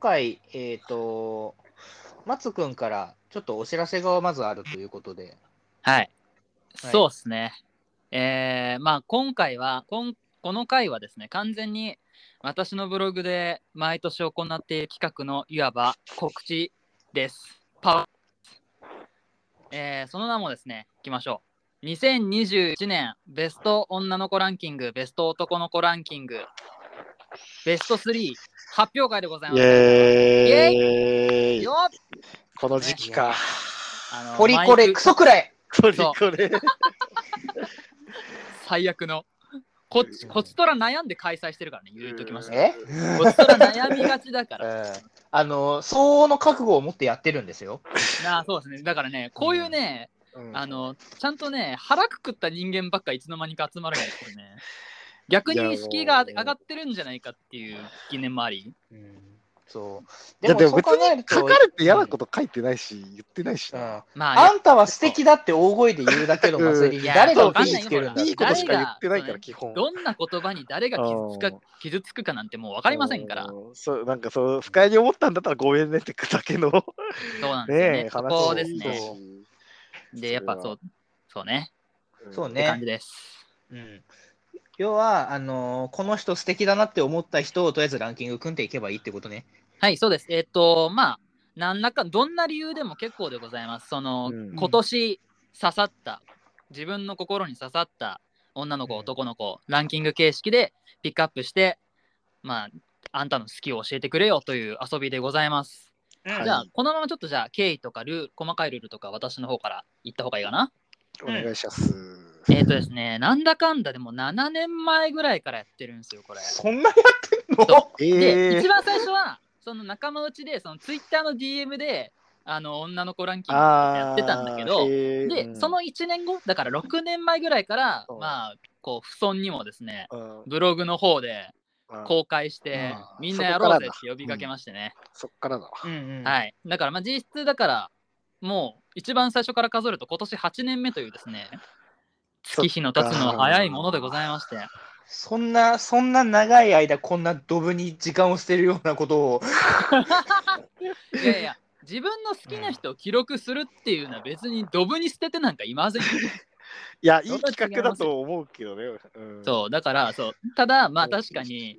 今回、えっ、と、松くんからちょっとお知らせがまずあるということで。はい。はいそうですね。えー、まあ今回はこん、この回はですね、完全に私のブログで毎年行っている企画のいわば告知です。パワーえーその名もですね、いきましょう。2021年ベスト女の子ランキング、ベスト男の子ランキング、ベスト3発表会でございイます。エーイよっこの時期か。ポリコレ、ククソくらいポリコレ。最悪の。こっち、こっちとら悩んで開催してるからね、言うときました。え？こっちとら悩みがちだかうら。んあの、相応の覚悟を持ってやってるんですよ。なあ、そうですね。だからね、こういうね、うんあの、ちゃんとね、腹くくった人間ばっかいつの間にか集まるんですけどね。逆に敷居が上がってるんじゃないかっていう疑念もあり。そう。いやでも別そう考えるとに書かれて嫌なこと書いてないし、言ってないしうんな。まあ、あんたは素敵だって大声で言うだけの祭りに誰がわかんないよ火つけるんだ？いいことしか言ってないか誰がら、基本。どんな言葉に誰が傷つかうん傷つくかなんてもう分かりませんから。うんそうなんかそう、不快に思ったんだったらごめんねってだけの。そうなんですよね。ねえ、そ話こですね。そうで、やっぱそう、そうね。そうって感ね。じです。うん要は、あのーこの人素敵だなって思った人をとりあえずランキング組んでいけばいいってことね。はい、そうです。えっ、と、まあ、何らか、どんな理由でも結構でございます。その、うん今年刺さった、自分の心に刺さった女の子、うん男の子、ランキング形式でピックアップして、まあ、あんたの好きを教えてくれよという遊びでございます。はいじゃあ、このままちょっとじゃあ、経緯とかルール、細かいルールとか私の方から言った方がいいかな？お願いします。えっ、とですね、なんだかんだでも7年前ぐらいからやってるんですよ、これ。そんなやってんの？そえで、ー一番最初は、その仲間内で、そのツイッターの DM で、あの女の子ランキングやってたんだけど、で、その1年後、だから6年前ぐらいからう、ん。まあ、こう、不尊にもですね、の、ブログの方でうん。公開してう、ん。みんなやろうぜって呼びかけましてね。そっからだわ。うんうん。はい。だから、まあ、実質だから、もう、一番最初から数えると、今年8年目というですね、月日の経つのは早いものでございまして。そんな、そんな長い間、こんなドブに時間を捨てるようなことを。いやいや、自分の好きな人を記録するっていうのは別にドブに捨ててなんかいませんよ。いや、いい企画だと思うけどね。うんそう、だから、そう。ただ、まあ確かに、。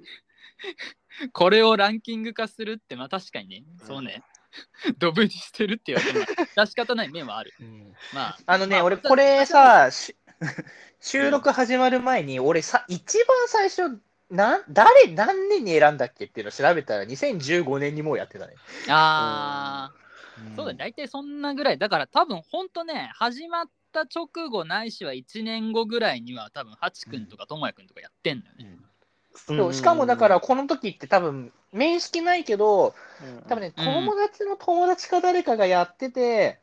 これをランキング化するって、まあ確かにね、そうね、ドブに捨てるっていうわけには致し方ない面はある。まあ、あのね、まあ俺、これさ、し 収録始まる前に、俺さ、一番最初、なん誰、何年に選んだっけっていうのを調べたら、2015年にもうやってたね。あー、そうだね、大体そんなぐらい。だから多分、ほんとね、始まった直後ないしは1年後ぐらいには多分、ハチ君とかともや君とかやってんのよね。そうしかもだから、、この時って多分、面識ないけど、多分ね、うん。友達の友達か誰かがやってて、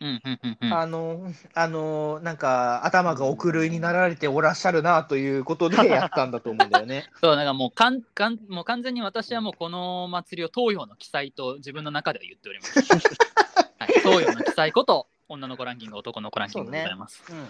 うんうんうんうん。あの、あの、なんか、頭がお狂いになられておらっしゃるなということで やったんだと思うんだよね。そう、なんかもうかんかんもう完全に私はもうこの祭りを東洋の記載と自分の中では言っております。はい、東洋の記載こと女の子ランキング、男の子ランキングでございます。うん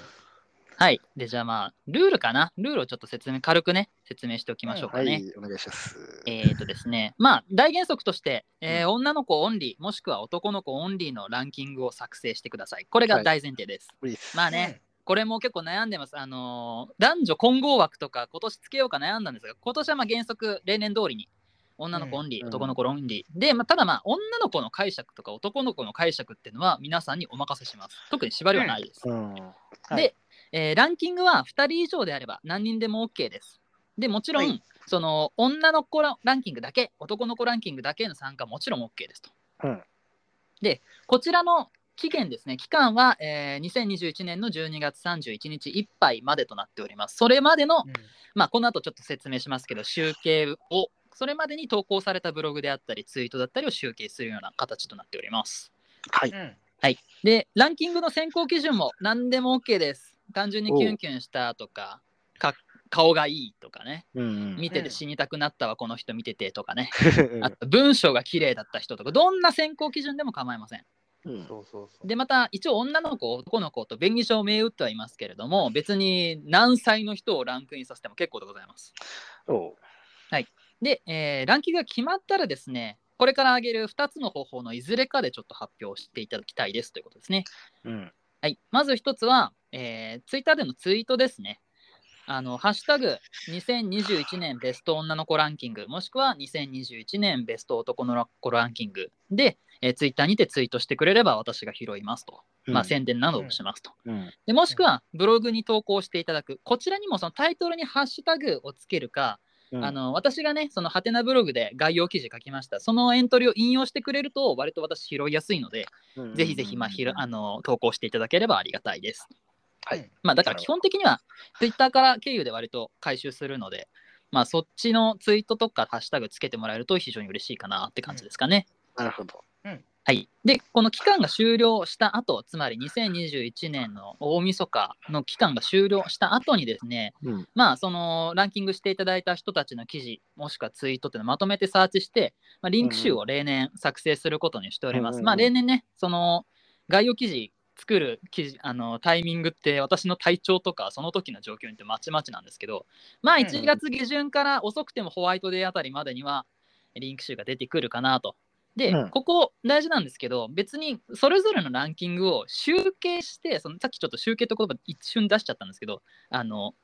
はい。で、じゃあまあ、ルールかな？ルールをちょっと説明、軽くね、説明しておきましょうかね。はい、お願いします。えーとですね、まあ、大原則として、えー女の子オンリー、もしくは男の子オンリーのランキングを作成してください。これが大前提です。ウィスまあね、これも結構悩んでます。あのー男女混合枠とか今年つけようか悩んだんですが、今年はまあ原則、例年通りに女の子オンリー、うん男の子オンリー。で、まあ、ただまあ、女の子の解釈とか男の子の解釈っていうのは皆さんにお任せします。特に縛りはないです。うん。はいで、えーランキングは2人以上であれば何人でも OK です。で、もちろん、はいその女の子ランキングだけ、男の子ランキングだけの参加はもちろん OK ですと。うんで、こちらの期限ですね、期間は、えー2021年の12月31日いっぱいまでとなっております。それまでの、うんまあ、この後ちょっと説明しますけど、集計を、それまでに投稿されたブログであったり、ツイートだったりを集計するような形となっております。はい。うんで、ランキングの選考基準も何でも OK です。単純にキュンキュンしたとか、か顔がいいとかね、うん。見ててうん死にたくなったわ、この人見ててとかね、文章が綺麗だった人とか、どんな選考基準でも構いません。うん。で、また一応女の子、男の子と便宜上銘打ってはいますけれども、別に何歳の人をランクインさせても結構でございます。おうで、えーランキングが決まったらですね、これから挙げる2つの方法のいずれかでちょっと発表していただきたいですということですね。うん。はい、まず1つは、えー、ツイッターでのツイートですね。あの、ハッシュタグ、2021年ベスト女の子ランキング、もしくは2021年ベスト男の子ランキングで、えー、ツイッターにてツイートしてくれれば私が拾いますと。まあ、宣伝などをしますと。うん。でもしくは、ブログに投稿していただく。こちらにもそのタイトルにハッシュタグをつけるか、うんあの私がね、そのハテナブログで概要記事書きました。そのエントリーを引用してくれると、割と私拾いやすいので、うんぜひぜひ、まあ、ひろあの投稿していただければありがたいです。はい。まあ、だから基本的には、ツイッターから経由で割と回収するので、まあ、そっちのツイートとかハッシュタグつけてもらえると非常に嬉しいかなって感じですかね。なるほど。はい。で、この期間が終了した後、つまり2021年の大晦日の期間が終了した後にですね、うん。まあ、そのランキングしていただいた人たちの記事、もしくはツイートっていうのをまとめてサーチして、まあ、リンク集を例年作成することにしております。うんまあ、例年ね、その概要記事作る記事あのタイミングって私の体調とかその時の状況によってまちまちなんですけど、まあ、うん1月下旬から遅くてもホワイトデーあたりまでにはリンク集が出てくるかなと。で、うんここ大事なんですけど、別にそれぞれのランキングを集計して、そのさっきちょっと集計って言葉一瞬出しちゃったんですけど、あの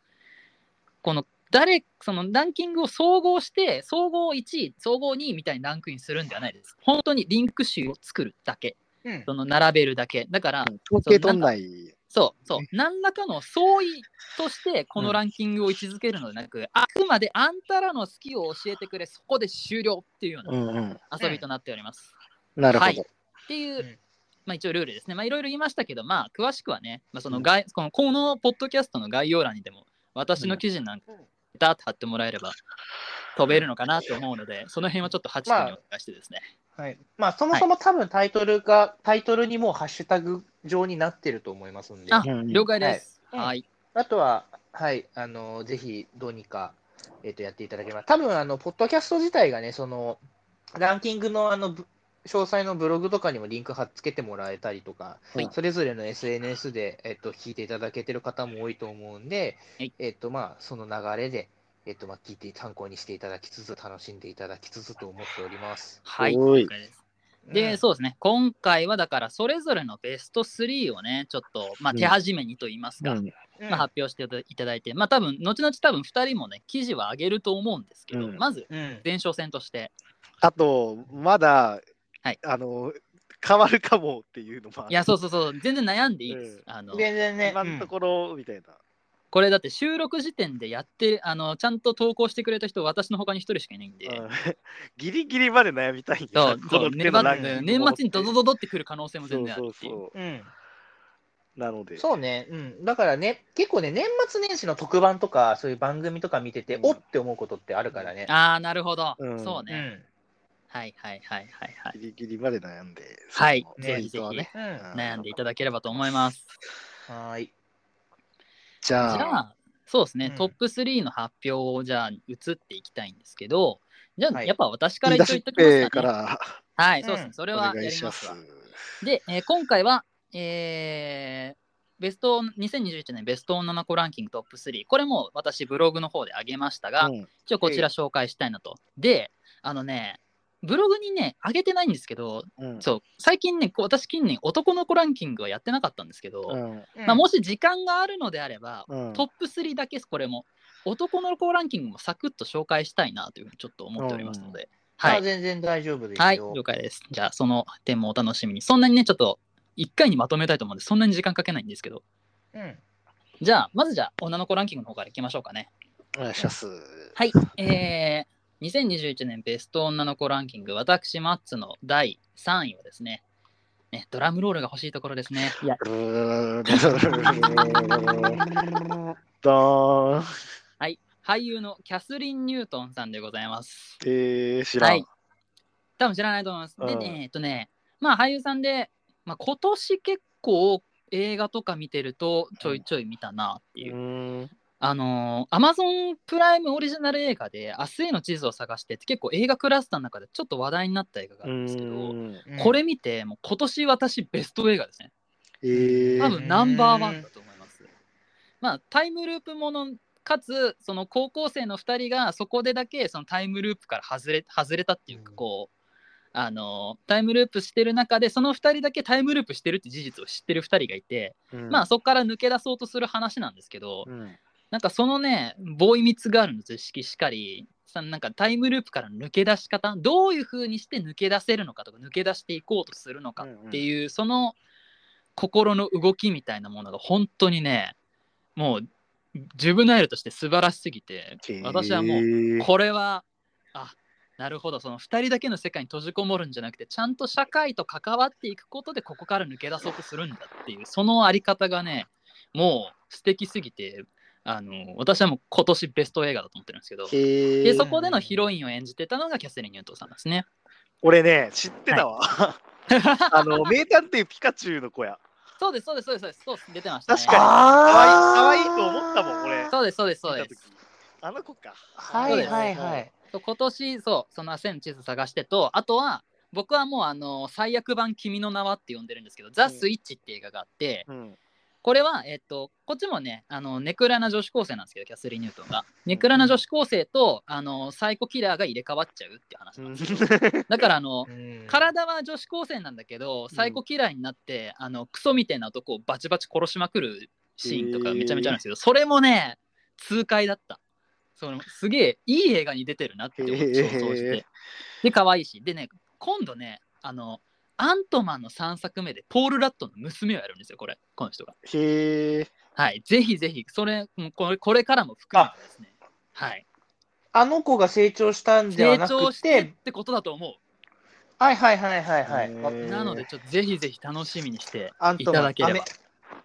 この誰そのランキングを総合して、総合1位、総合2位みたいにランクインするんではないです。本当にリンク集を作るだけ、うんその並べるだけ。だから、統計取んない。そうそう、何らかの相違としてこのランキングを位置づけるのでなく、あくまであんたらの好きを教えてくれ、そこで終了っていうよううなんうん。遊びとなっております。なるほど。はいっていう、うん。まあ、一応ルールですね。まあ、いろいろ言いましたけど、まあ、詳しくはね、まあ、その概このこのポッドキャストの概要欄にでも、私の記事なんか、ダーッと貼ってもらえれば飛べるのかなと思うので、その辺はちょっと8分にお願いしてですね。はい。まあ、そもそも多分タイトルが、タイトルにもうハッシュタグ上になってると思いますんで。了解です。はいはい。あとは、はい、あの、ぜひどうにか、えっ、と、やっていただければ。多分、あの、ポッドキャスト自体がね、その、ランキングの、あの、ぶ詳細のブログとかにもリンク貼っつけてもらえたりとか、はいそれぞれの SNS で、えっ、と、聞いていただけてる方も多いと思うんで、はいえっ、と、まあ、その流れで、えっ、と、まあ、聞いて参考にしていただきつつ、楽しんでいただきつつと思っております。はい。です。で、うん。そうですね、今回はだから、それぞれのベスト3をね、ちょっと、まあ、うん手始めにと言いますか、うん。うんまあ、発表していただいて、まあ、多分後々多分2人もね、記事は上げると思うんですけど、うん。まず、うん。前哨戦として、あと、まだ、はい。あの、変わるかもっていうのもいや、そうそうそう、全然悩んでいいです。うん。あの全然ね、今のところ、みたいな。これだって収録時点でやってあのちゃんと投稿してくれた人私の他に一人しかいないんで、うん。ギリギリまで悩みたいんそうこそう年末年末にドドドドってくる可能性も全然ある。っていう。そう。そううん、なので。そうね、うん、だからね、結構ね、年末年始の特番とか、そういう番組とか見てて、うん。おって思うことってあるからね。ああ、なるほど、うん。そうね、うん。はいはいはいはいはい。ギリギリまで悩んで。はい。ぜひぜひねうん。悩んでいただければと思います。はーい。じゃあ、じゃあ、そうですね、うんトップ3の発表をじゃあ移っていきたいんですけど、じゃあ、はいやっぱ私から一応言っときますぺかかね。らはい、そうですね、うんそれおはやりますわ。。で、えー今回は、えーベスト2021年ベスト女の子ランキングトップ3、これも私ブログの方で上げましたが、うん一応こちら紹介したいなと。で、あのね、ブログにね、上げてないんですけど、うんそう、最近ね、こう私近年男の子ランキングはやってなかったんですけど、うんまあ、もし時間があるのであれば、うんトップ3だけこれも、男の子ランキングもサクッと紹介したいなというふうにちょっと思っておりますので、はい。あ全然大丈夫ですよ。はい、了解です。じゃあ、その点もお楽しみに。そんなにね、ちょっと1回にまとめたいと思うんで、そんなに時間かけないんですけど、うんじゃあ、まずじゃあ、女の子ランキングの方からいきましょうかね。お願いします。はい。えー、2021年ベスト女の子ランキング、私、マッツの第3位はですね、ねドラムロールが欲しいところですね。いや、ドーン。はい。俳優のキャスリン・ニュートンさんでございます。えー、知らん。はい多分知らないと思います。でうんね、えっとね、まあ俳優さんで、まあ、今年結構映画とか見てるとちょいちょい見たなっていう。うんあのー、アマゾンプライムオリジナル映画で明日への地図を探してって結構映画クラスターの中でちょっと話題になった映画があるんですけど、うん。これ見てもう今年私ベスト映画ですね。えー多分ナンバーワンだと思います。まあタイムループものかつその高校生の2人がそこでだけそのタイムループから外れ外れたっていうかうん。こうあのタイムループしてる中でその2人だけタイムループしてるって事実を知ってる2人がいて、うん。まあそこから抜け出そうとする話なんですけど、うんなんかそのねボーイミツガールの図式しかり。さなんかタイムループからの抜け出し方どういう風にして抜け出せるのかとか抜け出していこうとするのかっていう、その心の動きみたいなものが本当にねもうジュブナイルとして素晴らしすぎて私はもううこれはあなるほどその2人だけの世界に閉じこもるんじゃなくてちゃんと社会と関わっていくことでここから抜け出そうとするんだっていうそのあり方がねもう素敵すぎてあの私はもう今年ベスト映画だと思ってるんですけどででそこでのヒロインを演じてたのがキャセリン・ニュートンさんですね。俺ね、知ってたわ。あの、名探偵ピカチュウの子や。そうですそうですそうですそうです出てましたね。確かにかわいい、あかわいいと思ったもん、俺。そうですそうですそうです。あの子か。はいはいはい。そう今年そうその線の地図探してとあとは僕はもうあの最悪版「君の名は」って呼んでるんですけど「ザ・スイッチ」って映画があって、うん。これは、えっと、こっちもね、あのネクラな女子高生なんですけど、キャスリー・ニュートンが。ネクラな女子高生と、あのサイコキラーが入れ替わっちゃうっていう話なんですよ。だからあの、う ん体は女子高生なんだけど、サイコキラーになって、あのクソみたいな男をバチバチ殺しまくるシーンとかめちゃめちゃあるんですけど、それもね、痛快だった。そのすげえいい映画に出てるなって思って想像して。で、可愛いし。でね、今度ね、あの、アントマンの3作目でポール・ラットの娘をやるんですよ、これ、この人が。へえ。はい、ぜひぜひ、それ、もうこれこれからも含めてですね。はい。あの子が成長したんでは成なく長してっててことだと思はいはいはいはいはい。なので、ちょっとぜひぜひ楽しみにしていアントマンただければ。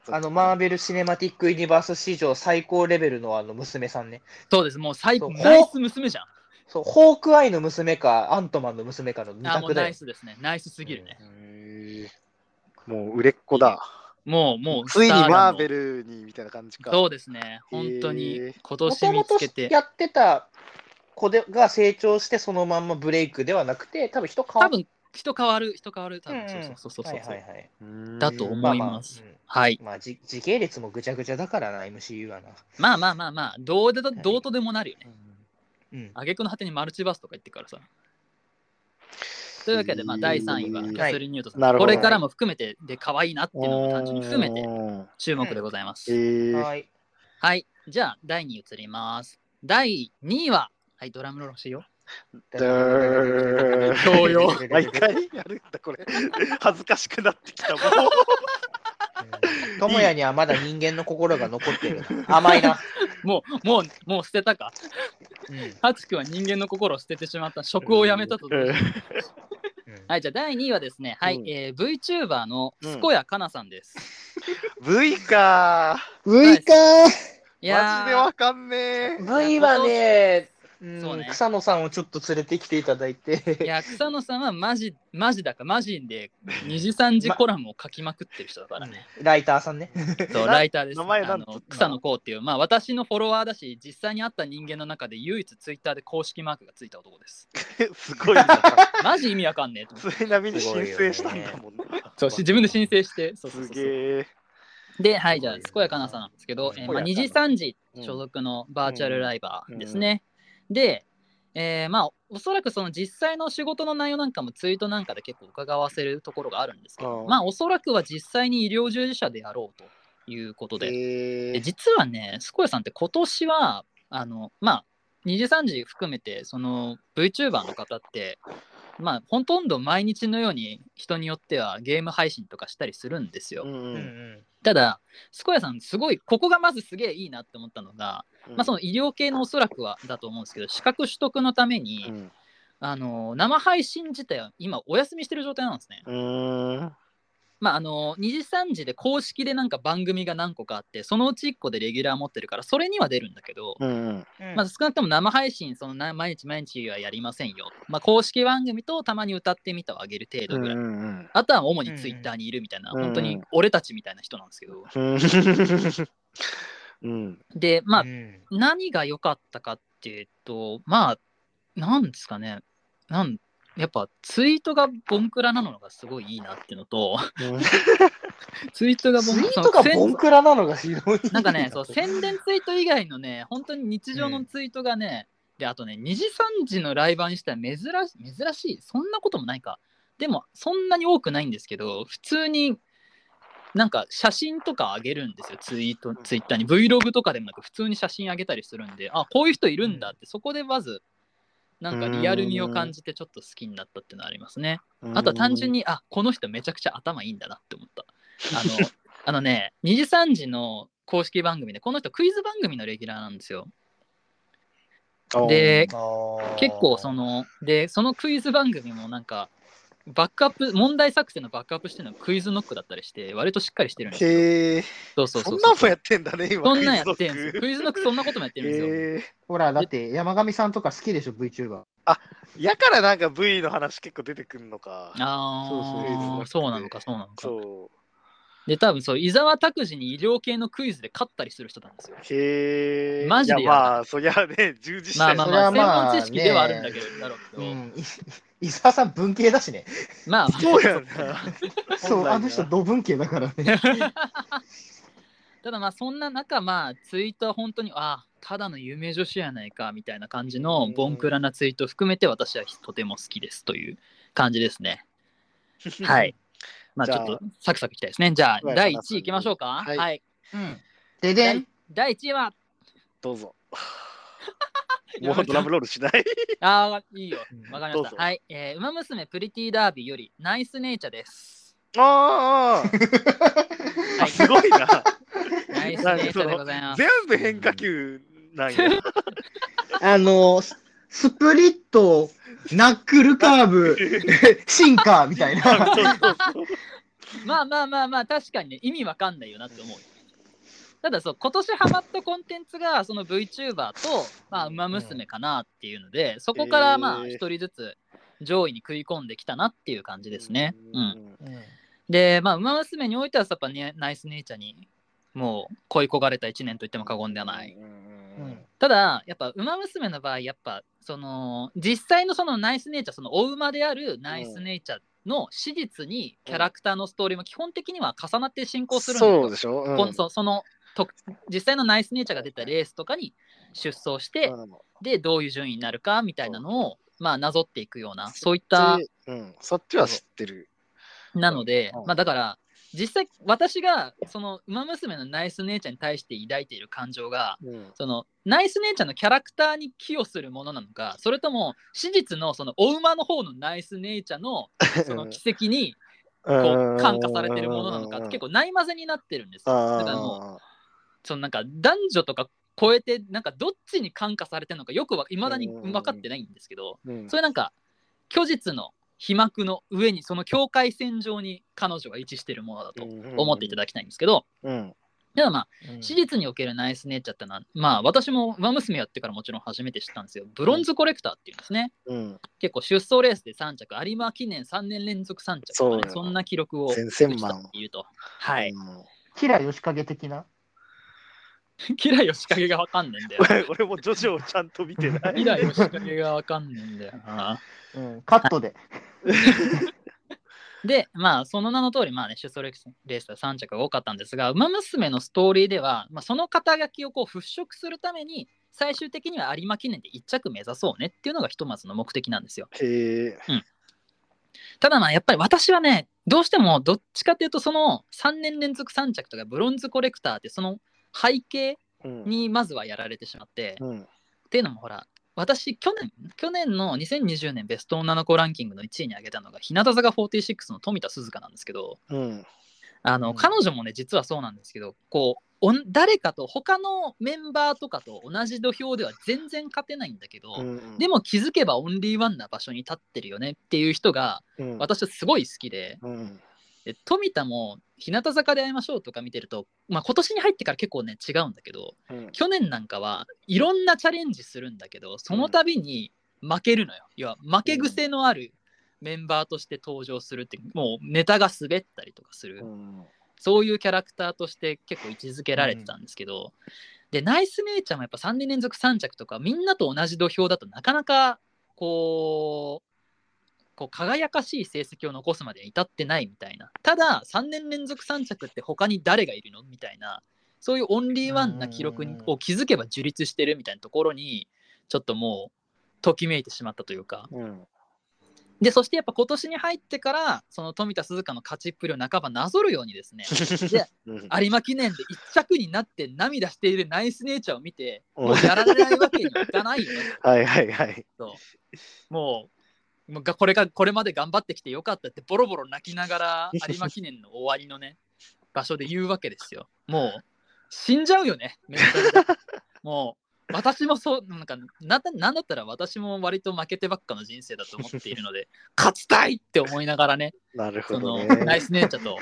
あの、マーベル・シネマティック・ユニバース史上最高レベルのあの娘さんね。そうです、もう最そうナイス娘じゃん。そう、ホークアイの娘か、アントマンの娘かの二あ、もう択だよナイ。スですね。ナイスすぎるね。へーもう売れっ子だ。もう、もう、ついにマーベル。ルにみたいな感じか。そうですね。本当へにー今年もともと見つけて。やってた子でが成長してそのまんまブレイクではなくて、多分人変わ多分人変わる、人変わる。多分、そうそうそうそう。はいはいはい。うーんだと思いますうんはい。まあ、じ時系列もぐちゃぐちゃだからな、MCU はな。まあまあまあまあ、どうでどうとでもなるよね。うん。挙句の果てにマルチバースとか言ってからさ。というわけで、まあ、第3位はキャスリン・ニュートンさん、なるほどこれからも含めてで可愛いなっていうのも単純に含めてうん注目でございます。はい。はい。じゃあ、第2位移ります。第2位は、はい、ドラムロール欲しいよ。だー教養毎回やるんだ、これ。恥ずかしくなってきた、もう。ともやにはまだ人間の心が残ってるな。甘いな。もう、もう、もう捨てたか？うんハチ君は人間の心を捨ててしまった。職を辞めたと。はい、じゃあ第2位はですね、はい、うんえー、VTuber の健やかなさんです。V か V かいマジでわー、かんねえ。V はね、うんそうね草野さんをちょっと連れてきていただいいて、や、草野さんはマジ、マジだか、マジで2時3時コラムを書きまくってる人だからね。ライターさんね。そう、なライターです。名前あの草野こうっていう、まあ私のフォロワーだし、実際に会った人間の中で唯一ツイッターで公式マークがついた男です。すごいな。マジ意味わかんねえと思って。ついなみに申請したんだもんな。そうし自分で申請して。そうそうすそうげえ。で、はい、じゃあ、健やかなさんなんですけど、えーまあ、2時3時うん所属のバーチャルライバーですね。で、えーまあ、おそらくその実際の仕事の内容なんかもツイートなんかで結構伺わせるところがあるんですけど、うんまあ、おそらくは実際に医療従事者であろうということで、へで実はね、健やさんって今年は、あの、まあ、2時3時含めて、その VTuber の方って、まあ、ほとんど毎日のように人によってはゲーム配信とかしたりするんですよ。うんうん。ううん。んただ、健やさん、すごい、ここがまずすげえいいなって思ったのが、まあ、その医療系のおそらくはだと思うんですけど、資格取得のために、うん。あの生配信自体は今、お休みしてる状態なんですね。まあ、あの2時3時で公式でなんか番組が何個かあって、そのうち1個でレギュラー持ってるから、それには出るんだけど、うんうん。うんまあ、少なくとも生配信、そのな毎日毎日はやりませんよ。まあ、公式番組とたまに歌ってみたをあげる程度ぐらい。うんあとは主にツイッターにいるみたいな、うん本当に俺たちみたいな人なんですけど。うん。うん。で、まあう、ん何が良かったかっていうと、まあ、なんですかね、なんやっぱツイートがボンクラなのがすごいいいなっていうのと、ツイートがボンツイートがボンクラなのが。なんかね、そう宣伝ツイート以外のね、本当に日常のツイートがね、で、あとね、2時3時のライバーにしては珍し珍しい。そんなこともないか。でも、そんなに多くないんですけど、普通になんか写真とか上げるんですよ、ツイート、ツイッターに。Vlog とかでもなく、普通に写真上げたりするんで、あ、こういう人いるんだって、そこでまず、なんかリアル味を感じてちょっと好きになったっていうのはありますね。あとは単純に。に、あ、この人めちゃくちゃ頭いいんだなって思った。あの、あのね、2時3時の公式番組で、この人クイズ番組のレギュラーなんですよ。で、結構その、で、そのクイズ番組もなんか、バックアップ、問題作成のバックアップしてるのがクイズノックだったりして、割としっかりしてるんですよ。へえ。そうそうそんなんもやってんだね、今。そんなんやってんですよ。ククイズノックそんなこともやってるんですよ。へえ。ほら、だって山上さんとか好きでしょ、VTuber。やからなんか V の話結構出てくるのか。あそうそうあ、そうなのか、そうなのか。そで、多分そう、伊沢拓司に医療系のクイズで勝ったりする人なんですよ。う。へえ。マジでいやまあ、そりゃね、従事したいまあまあまあ、専門知識ではあるんだけど、だろうけど、うん。い伊沢さん文系だしね。まあ、そうやんな。そう、あの人同文系だからね。ただまあそんな中まあツイートは本当にあただの有名女子やないかみたいな感じのボンクラなツイートを含めて私はとても好きですという感じですね。はい。まあちょっとサクサクいきたいですね。じゃあはい第1位いきましょうか。はいはい。うん。ででん。第1位はどうぞ。もうドラムロールしない？ああいいよ。わかりました。どうぞはい。えー、ウマ娘プリティダービーよりナイスネイチャーです。ああ、はい。すごいな。ナイスネイチャーでございます。全部変化球なんや。あの、ススプリット、ナックルカーブ、シンカーみたいな。まあまあまあまあ確かにね意味わかんないよなって思うよ。ただそう今年ハマったコンテンツがその VTuber と「まあ、ウマ娘」かなっていうのでそこからまあ一人ずつ上位に食い込んできたなっていう感じですね。うん、ん。でまあ「ウマ娘」においてはやっぱねナイスネイチャーにもう恋焦がれた1年と言っても過言ではない。うんただやっぱ「ウマ娘」の場合やっぱその実際のそのナイスネイチャーそのお馬であるナイスネイチャーの史実にキャラクターのストーリーも基本的には重なって進行するんですよ。そうでしょ、うん。そのと実際のナイスネイチャーが出たレースとかに出走して、うん。でどういう順位になるかみたいなのを、まあ、なぞっていくようなそういったうん、そっちは知ってる。なので、うん。まあ、だから実際私がその「ウマ娘」のナイスネイチャーに対して抱いている感情がうん。そのナイスネイチャーのキャラクターに寄与するものなのかそれとも史実のそのお馬の方のナイスネイチャーの その奇跡にこう感化されてるものなのかって結構ないまぜになってるんですよ。だからもうそのなんか男女とか超えてなんかどっちに感化されてるのかよくはいまだに分かってないんですけどうん。それなんか虚実の飛膜の上にその境界線上に彼女が位置してるものだと思っていただきたいんですけどうん。でもまあ史実におけるナイスネイチャーってのはまあ私も馬娘やってからもちろん初めて知ったんですよ。ブロンズコレクターっていうんですね。うん。結構出走レースで3着有馬記念3年連続3着とかねそんな記録を打ちた万っていうと。はい。うん。キラ吉影的な？キラヨシカゲがわかんねえんだよ俺俺もジョジョをちゃんと見てない。キラヨシカゲがわかんねえんだよなうん、カットで。で、まあ、その名の通り、まあね、出走レースは3着が多かったんですが、馬娘のストーリーでは、まあ、その肩書きをこう払拭するために、最終的には有馬記念で1着目指そうねっていうのがひとまずの目的なんですよ。へえ。ただまあ、やっぱり私はね、どうしてもどっちかというと、その3年連続3着とかブロンズコレクターって、その背景うん。にまずはやられてしまって、うん。っていうのもほら、私、去年、去年の2020年ベスト女の子ランキングの1位に挙げたのが、日向坂46の富田鈴香なんですけど、うん。あの、うん。彼女もね、実はそうなんですけど、こう、誰かと、他のメンバーとかと同じ土俵では全然勝てないんだけど、うん。でも気づけばオンリーワンな場所に立ってるよねっていう人が、うん。私はすごい好きで、うん。で富田も日向坂で会いましょうとか見てると、まあ、今年に入ってから結構ね違うんだけどうん。去年なんかはいろんなチャレンジするんだけどその度に負けるのよ、要は負け癖のあるメンバーとして登場するってもうネタが滑ったりとかする、うん。そういうキャラクターとして結構位置づけられてたんですけど、でナイスネイチャーもやっぱ3年連続3着とかみんなと同じ土俵だとなかなかこうこう輝かしい成績を残すまでに至ってないみたいな。ただ3年連続3着って他に誰がいるのみたいな。そういうオンリーワンな記録を気づけば樹立してるみたいなところにちょっともときめいてしまったというか。うん。でそしてやっぱ今年に入ってからその富田鈴花の勝ちっぷりを半ばなぞるようにですね でうん。有馬記念で一着になって涙しているナイスネイチャーを見てうんもうやられないわけにいかないよね。はいはいはい。ともう。もうがこれがこれまで頑張ってきてよかったってボロボロ泣きながら有馬記念の終わりのね場所で言うわけですよもう死んじゃうよねメンタルで もう私もそうなんかななんだったら私も割と負けてばっかの人生だと思っているので 勝ちたいって思いながらねなるほどね。ナイスネイチャーと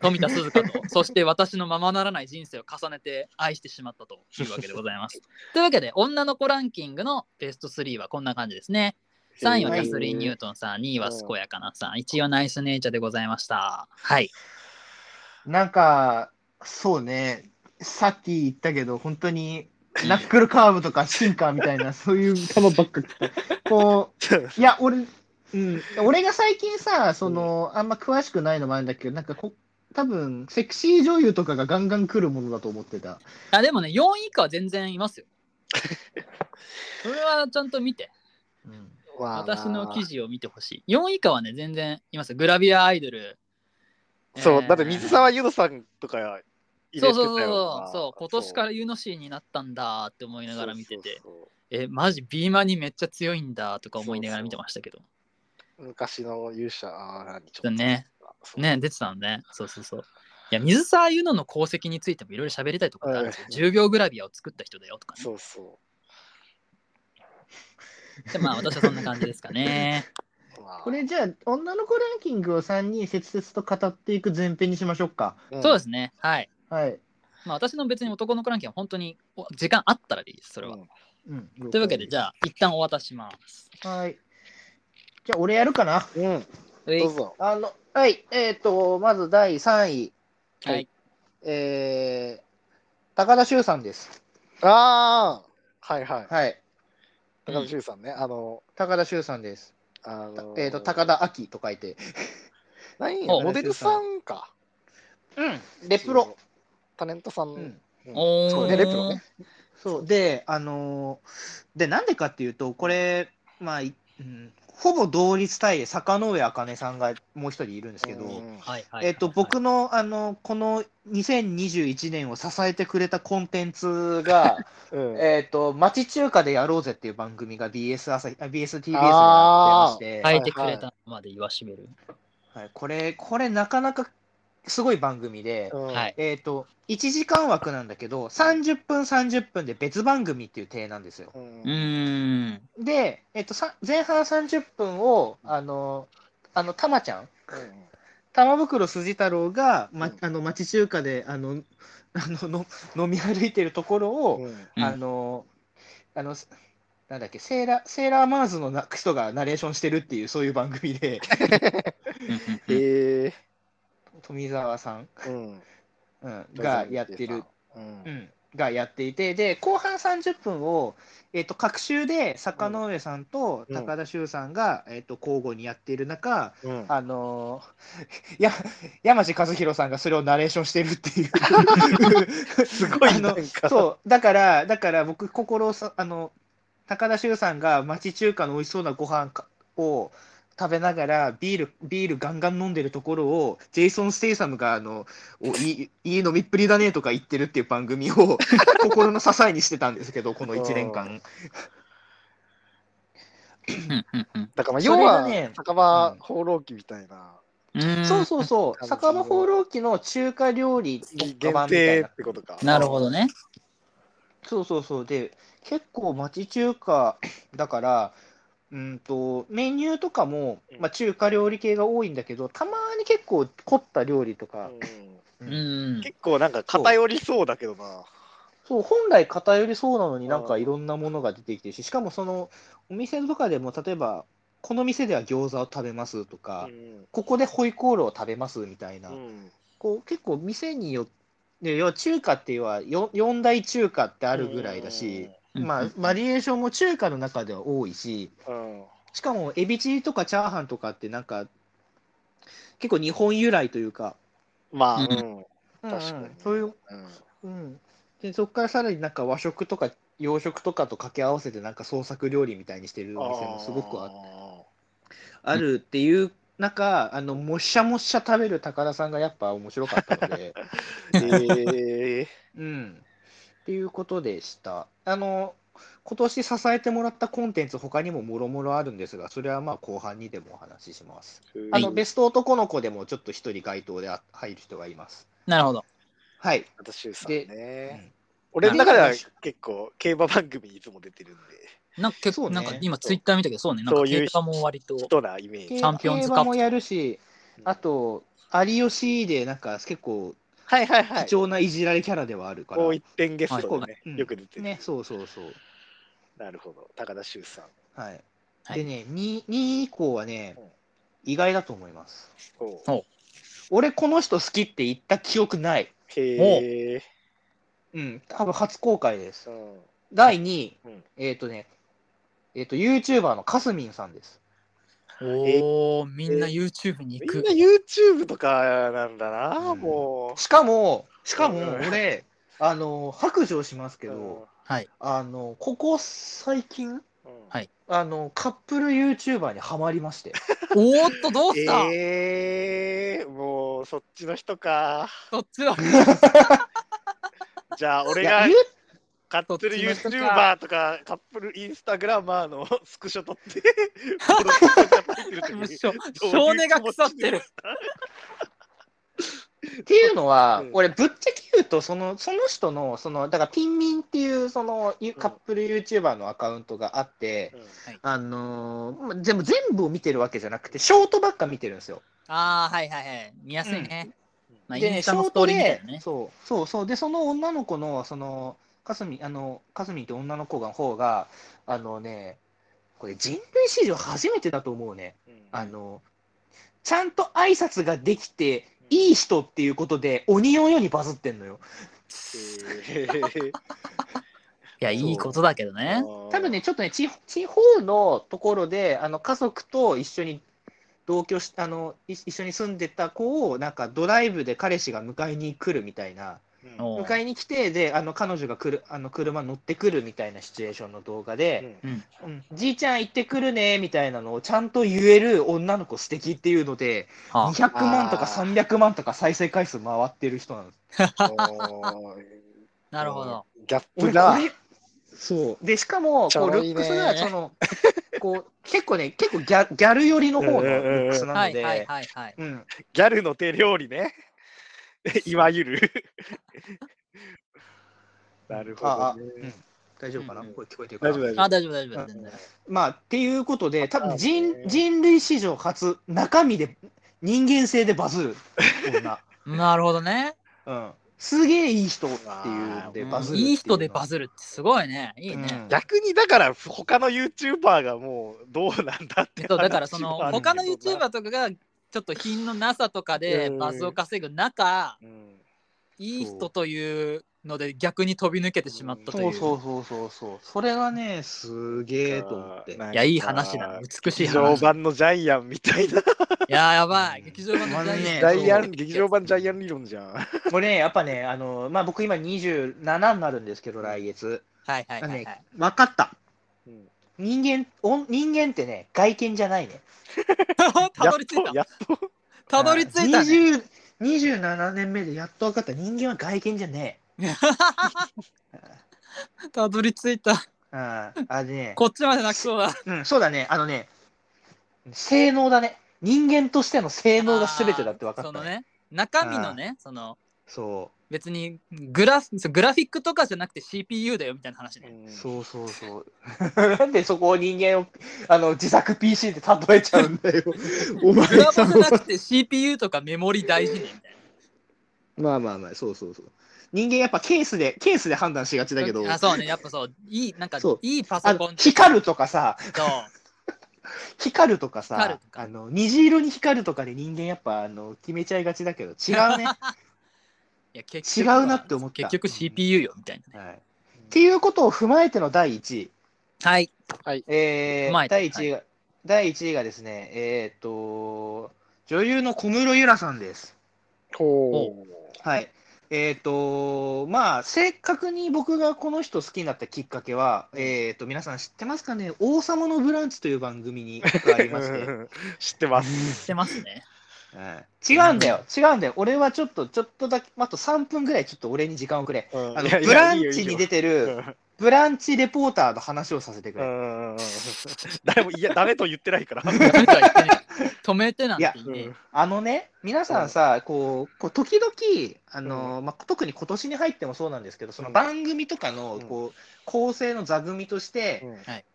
富田鈴花と そして私のままならない人生を重ねて愛してしまったというわけでございます。というわけで女の子ランキングのベスト3はこんな感じですね。3位はキャスリー・ニュートンさん、2位は健やかなさん、1位はナイスネイチャーでございました。はい。なんか、そうね、さっき言ったけど、本当に、ナックルカーブとかシンカーみたいな、そういう球ばっか来て、こう、いや、俺、うん、俺が最近さ、その、あんま詳しくないのもあるんだけど、なんかこ、多分セクシー女優とかがガンガン来るものだと思ってた。あでもね、4位以下は全然いますよ。それはちゃんと見て。うんまあ私の記事を見てほしい。4位以下はね、全然います。よ。グラビアアイドル。そう、えー。だって水沢優斗さんとか入れてたよそうそうそうそう。今年からユノシーになったんだって思いながら見てて。そうそうえマジビーマンにめっちゃ強いんだとか思いながら見てましたけど。そう昔の勇者。にちょっと。ね。そう。ね出てたのね。そうそうそう。いや水沢ユノの功績についてもいろいろ喋りたいところがあるんですよ。10秒グラビアを作った人だよとかね。そうそ でまあ私はそんな感じですかねこれじゃあ、女の子ランキングを3人切々と語っていく前編にしましょうか。うんそうですねはいはい。まあ私の別に男の子ランキングは本当にお時間あったらでいいですそれは、うん、というわけでじゃあ一旦お渡ししますあ。はい。じゃあ、俺やるかな？うん、はいどうぞ。あの、はい。えっ、と、まず第3位。はいえー、高田修さんです。ああ、はいはい。はい。高田修さんね、あの、高田修さんです。あのえっ、と、高田明と書いて。何おモデルさんか。うん。レプロ。。タレントさん。うん。うんそうね、レプロね。そう。で、あのーで、なんでかっていうと、これ、まあ、いうん、ほぼ同率対で坂上茜さんがもう一人いるんですけど、うんはいはいえっ、と、僕の、あの、この2021年を支えてくれたコンテンツが、うん。えっと、町中華でやろうぜっていう番組が BS 朝日、あ BSTBS でやってまして、書い。てくれたまで言わしめる、はい、これ、これなかなかすごい番組で、うん。はいえっ、と、1時間枠なんだけど、30分30分で別番組っていう体なんですよ。うん。で、えっ、と、さ前半30分を、あの、あの、たまちゃん、玉袋筋太郎が、まうん、あの町中華であのあのの飲み歩いてるところを、うん。うんあのあのなんだっけセーラセーラーマーズのな人がナレーションしてるっていうそういう番組で。え富澤さん、ーうん。うん、がやってる、うん。うん、がやっていてで後半30分を、えっと各週で坂上さんとうん。高田修さんが、えっと交互にやっている中、うん。あのー、や山地和弘さんがそれをナレーションしてるっていう。すごいあのそう、だから、だから僕、心さ、あの、高田修さんが町中華の美味しそうなご飯かを食べながら、ビール、ビールガンガン飲んでるところを、ジェイソン・ステイサムが、あの、おいい、いい飲みっぷりだねとか言ってるっていう番組を 心の支えにしてたんですけど、この1年間。だからまあそ要はね酒場放浪記みたいな。うーん。そうそうそう、酒場放浪記の中華料理限定なってことか。なるほどね。そうそうそう。で、結構町中華だから、うんと、メニューとかも、まあ、中華料理系が多いんだけど、たまに結構凝った料理とか、うううんん。結構なんか偏りそうだけどな。そう、本来偏りそうなのになんかうんいろんなものが出てきてるし、しかもその、お店とかでも、例えば、この店では餃子を食べますとか、うん。ここでホイコーローを食べますみたいな、うん。こう結構店によって、要は中華っていうのはよ四大中華ってあるぐらいだし、まあ、バリエーションも中華の中では多いし、うん。しかもエビチリとかチャーハンとかってなんか結構日本由来というか、まあ、ううん。ん、確かに。そういう、うん。うん、でそこからさらになんか和食とか洋食とかと掛け合わせてなんか創作料理みたいにしてるお店もすごくあああるっていう中あのもっしゃもっしゃ食べる高田さんがやっぱ面白かったので。ー。えうんっていうことでした。あの今年支えてもらったコンテンツ他にももろもろあるんですがそれはまあ後半にでもお話しします。ーあのベスト男の子でもちょっと一人該当であ入る人がいます。なるほど。はい、私さんでね。俺の中では結構競馬番組にいつも出てるんで、なんか結構、ね。なんか今ツイッター見たけど、そうね、なんか競馬も割と。人なイメージ。チャンピオンズカップ。競馬もやるしあと有吉でなんか結構はいはいはい。貴重ないじられキャラではあるから、こう一点ゲストでね、うん。よく出てる。ねそうそうそう。なるほど。高田修さん。はい、はい。でね 2, 2位以降はねうん。意外だと思います。おお俺この人好きって言った記憶ない。へえ。うん。多分初公開です。うん。第2位、うん。えっ、とねえっ、と YouTuber のかすみんさんですおお、みんな YouTube に行くみんな。YouTube とかなんだな、うんもしかもしかもうん俺あの白状しますう。けど、はい。あのここ最近うんはいあのカップル YouTuber にはまりまして おーっと、どうした、えー、もうそっちの人か。そっちは。じゃあ俺がいや言うカップルそっちの人か YouTuber とかカップルインスタグラマーの スクショ撮って、少年が腐ってる。っていうのは、うん俺ぶっちゃけ言うとそのその人のそのだからピンミンっていうそのゆカップル YouTuber のアカウントがあって、うんあのーま全部全部を見てるわけじゃなくてショートばっか見てるんですよ。ああ、はいはいはい。見やすいね。まあ、でね、インスタのストーショートでリーみたいなね。そうそうそうでその女の子のそのかすみあのかすみって女の子の方があのねこれ人類史上初めてだと思うね。うんあのちゃんと挨拶ができていい人っていうことで鬼のようにバズってんのよ。えー いや、いいことだけどね。多分ね、ちょっとね、地地方のところで、あの家族と一緒に同居しあのい一緒に住んでた子を、なんかドライブで彼氏が迎えに来るみたいな、迎えに来て、であの彼女が来るあの車乗ってくるみたいなシチュエーションの動画で、うん。うんじいちゃん行ってくるねみたいなのをちゃんと言える女の子素敵っていうので、は200万とかあー300万とか再生回数回ってる人なんです。なるほど。ギャップ俺だこ。れそうでしかもこうルックスがそのこう結構ね結構ギャギャル寄りの方のルックスなので、はいはいはいはい。うんギャルの手料理ね。いわゆる。なるほああ、どね。うん、大丈夫かな、うんうん。これ聞こえてるかな？大丈夫大丈夫。あ、大丈夫大丈夫。まあっていうことで多分あ人ね。人類史上初中身で人間性でバズる。女、なるほどね。うん、すげえいい人っていうのでうんバズるいい人でバズズるってすごいね。いいね。うん。逆にだから他の YouTuber がもうどうなんだってそうだからその他の YouTuber とかがちょっと品のなさとかでうんバズを稼ぐ中、うんいい人というので逆に飛び抜けてしまったという。そうそうそうそうそうそれがねすげえと思っていや、いい話だ。美しい劇場話。い版のジャイアンみたいな。や、やばい。うん劇場版のジャイアン劇場版ジャイアン理論じゃん。これねやっぱねあのまあ僕今27になるんですけど来月はいはいはい、はいね。分かったうん人間お人間ってね外見じゃないね。たどり着いた。やっとたどり着いた、ね。20 27年目でやっと分かった。人間は外見じゃね たどり着いた。えああでねこっちまで泣きそうだ。うんそうだね。あのね性能だね。人間としての性能が全てだって分かったね。そのね、中身のね、そのそ別にグラフグラフィックとかじゃなくて CPU だよみたいな話ね。うそうそうそう。なんでそこを人間をあの自作 PC で例えちゃうんだよ。お前グラボさんじゃなくて CPU とかメモリ大事ねみたいまあまあまあそうそうそう。人間やっぱケースでケースで判断しがちだけど。な。あ、そうね、やっぱそう、いい、なんかそう。いいパソコン光るとかさ。そう。光るとかさ。あの虹色に光るとかで人間やっぱあの決めちゃいがちだけど。違うね、いや結違うなって思った。結局 CPU よみたいなね。はい、っていうことを踏まえての第1位、はい。えー踏まえて。第1位が、第1位がですねえっ、と女優の小室ゆらさんです。ほう。はい。えっ、と、まあ、正確に僕がこの人好きになったきっかけは、えっ、と、皆さん知ってますかね、王様のブランチという番組にありまして、知ってます。知ってますね。うん違うんだよ、違うんだよ。俺はちょっと、ちょっとだけ、あと3分ぐらいちょっと俺に時間をくれ。あのブランチに出てうる、んブランチレポーターの話をさせてくれ。うん誰もいや、ダメと言ってないから。ダメとは言ってない止めてなんて言ってうん。あのね、皆さんさ、こう、こう時々、あのまあ、特に今年に入ってもそうなんですけど、そのうん。番組とかのうん。こう構成の座組として、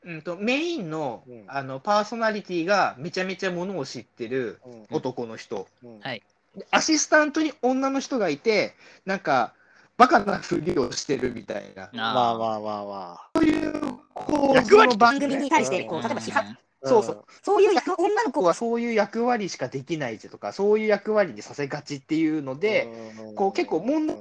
うん。うん、とメインのうん。あのパーソナリティがめちゃめちゃものを知ってるうん。男の人、アシスタントに女の人がいて、なんか、バカなふりをしてるみたいな、なまあまあまあまそういうこう役割番組に対してこう、うん例えば批判、あ。そうそう。そういう役、女の子はそういう役割しかできないぜとか、そういう役割にさせがちっていうので、うん、こう結構問題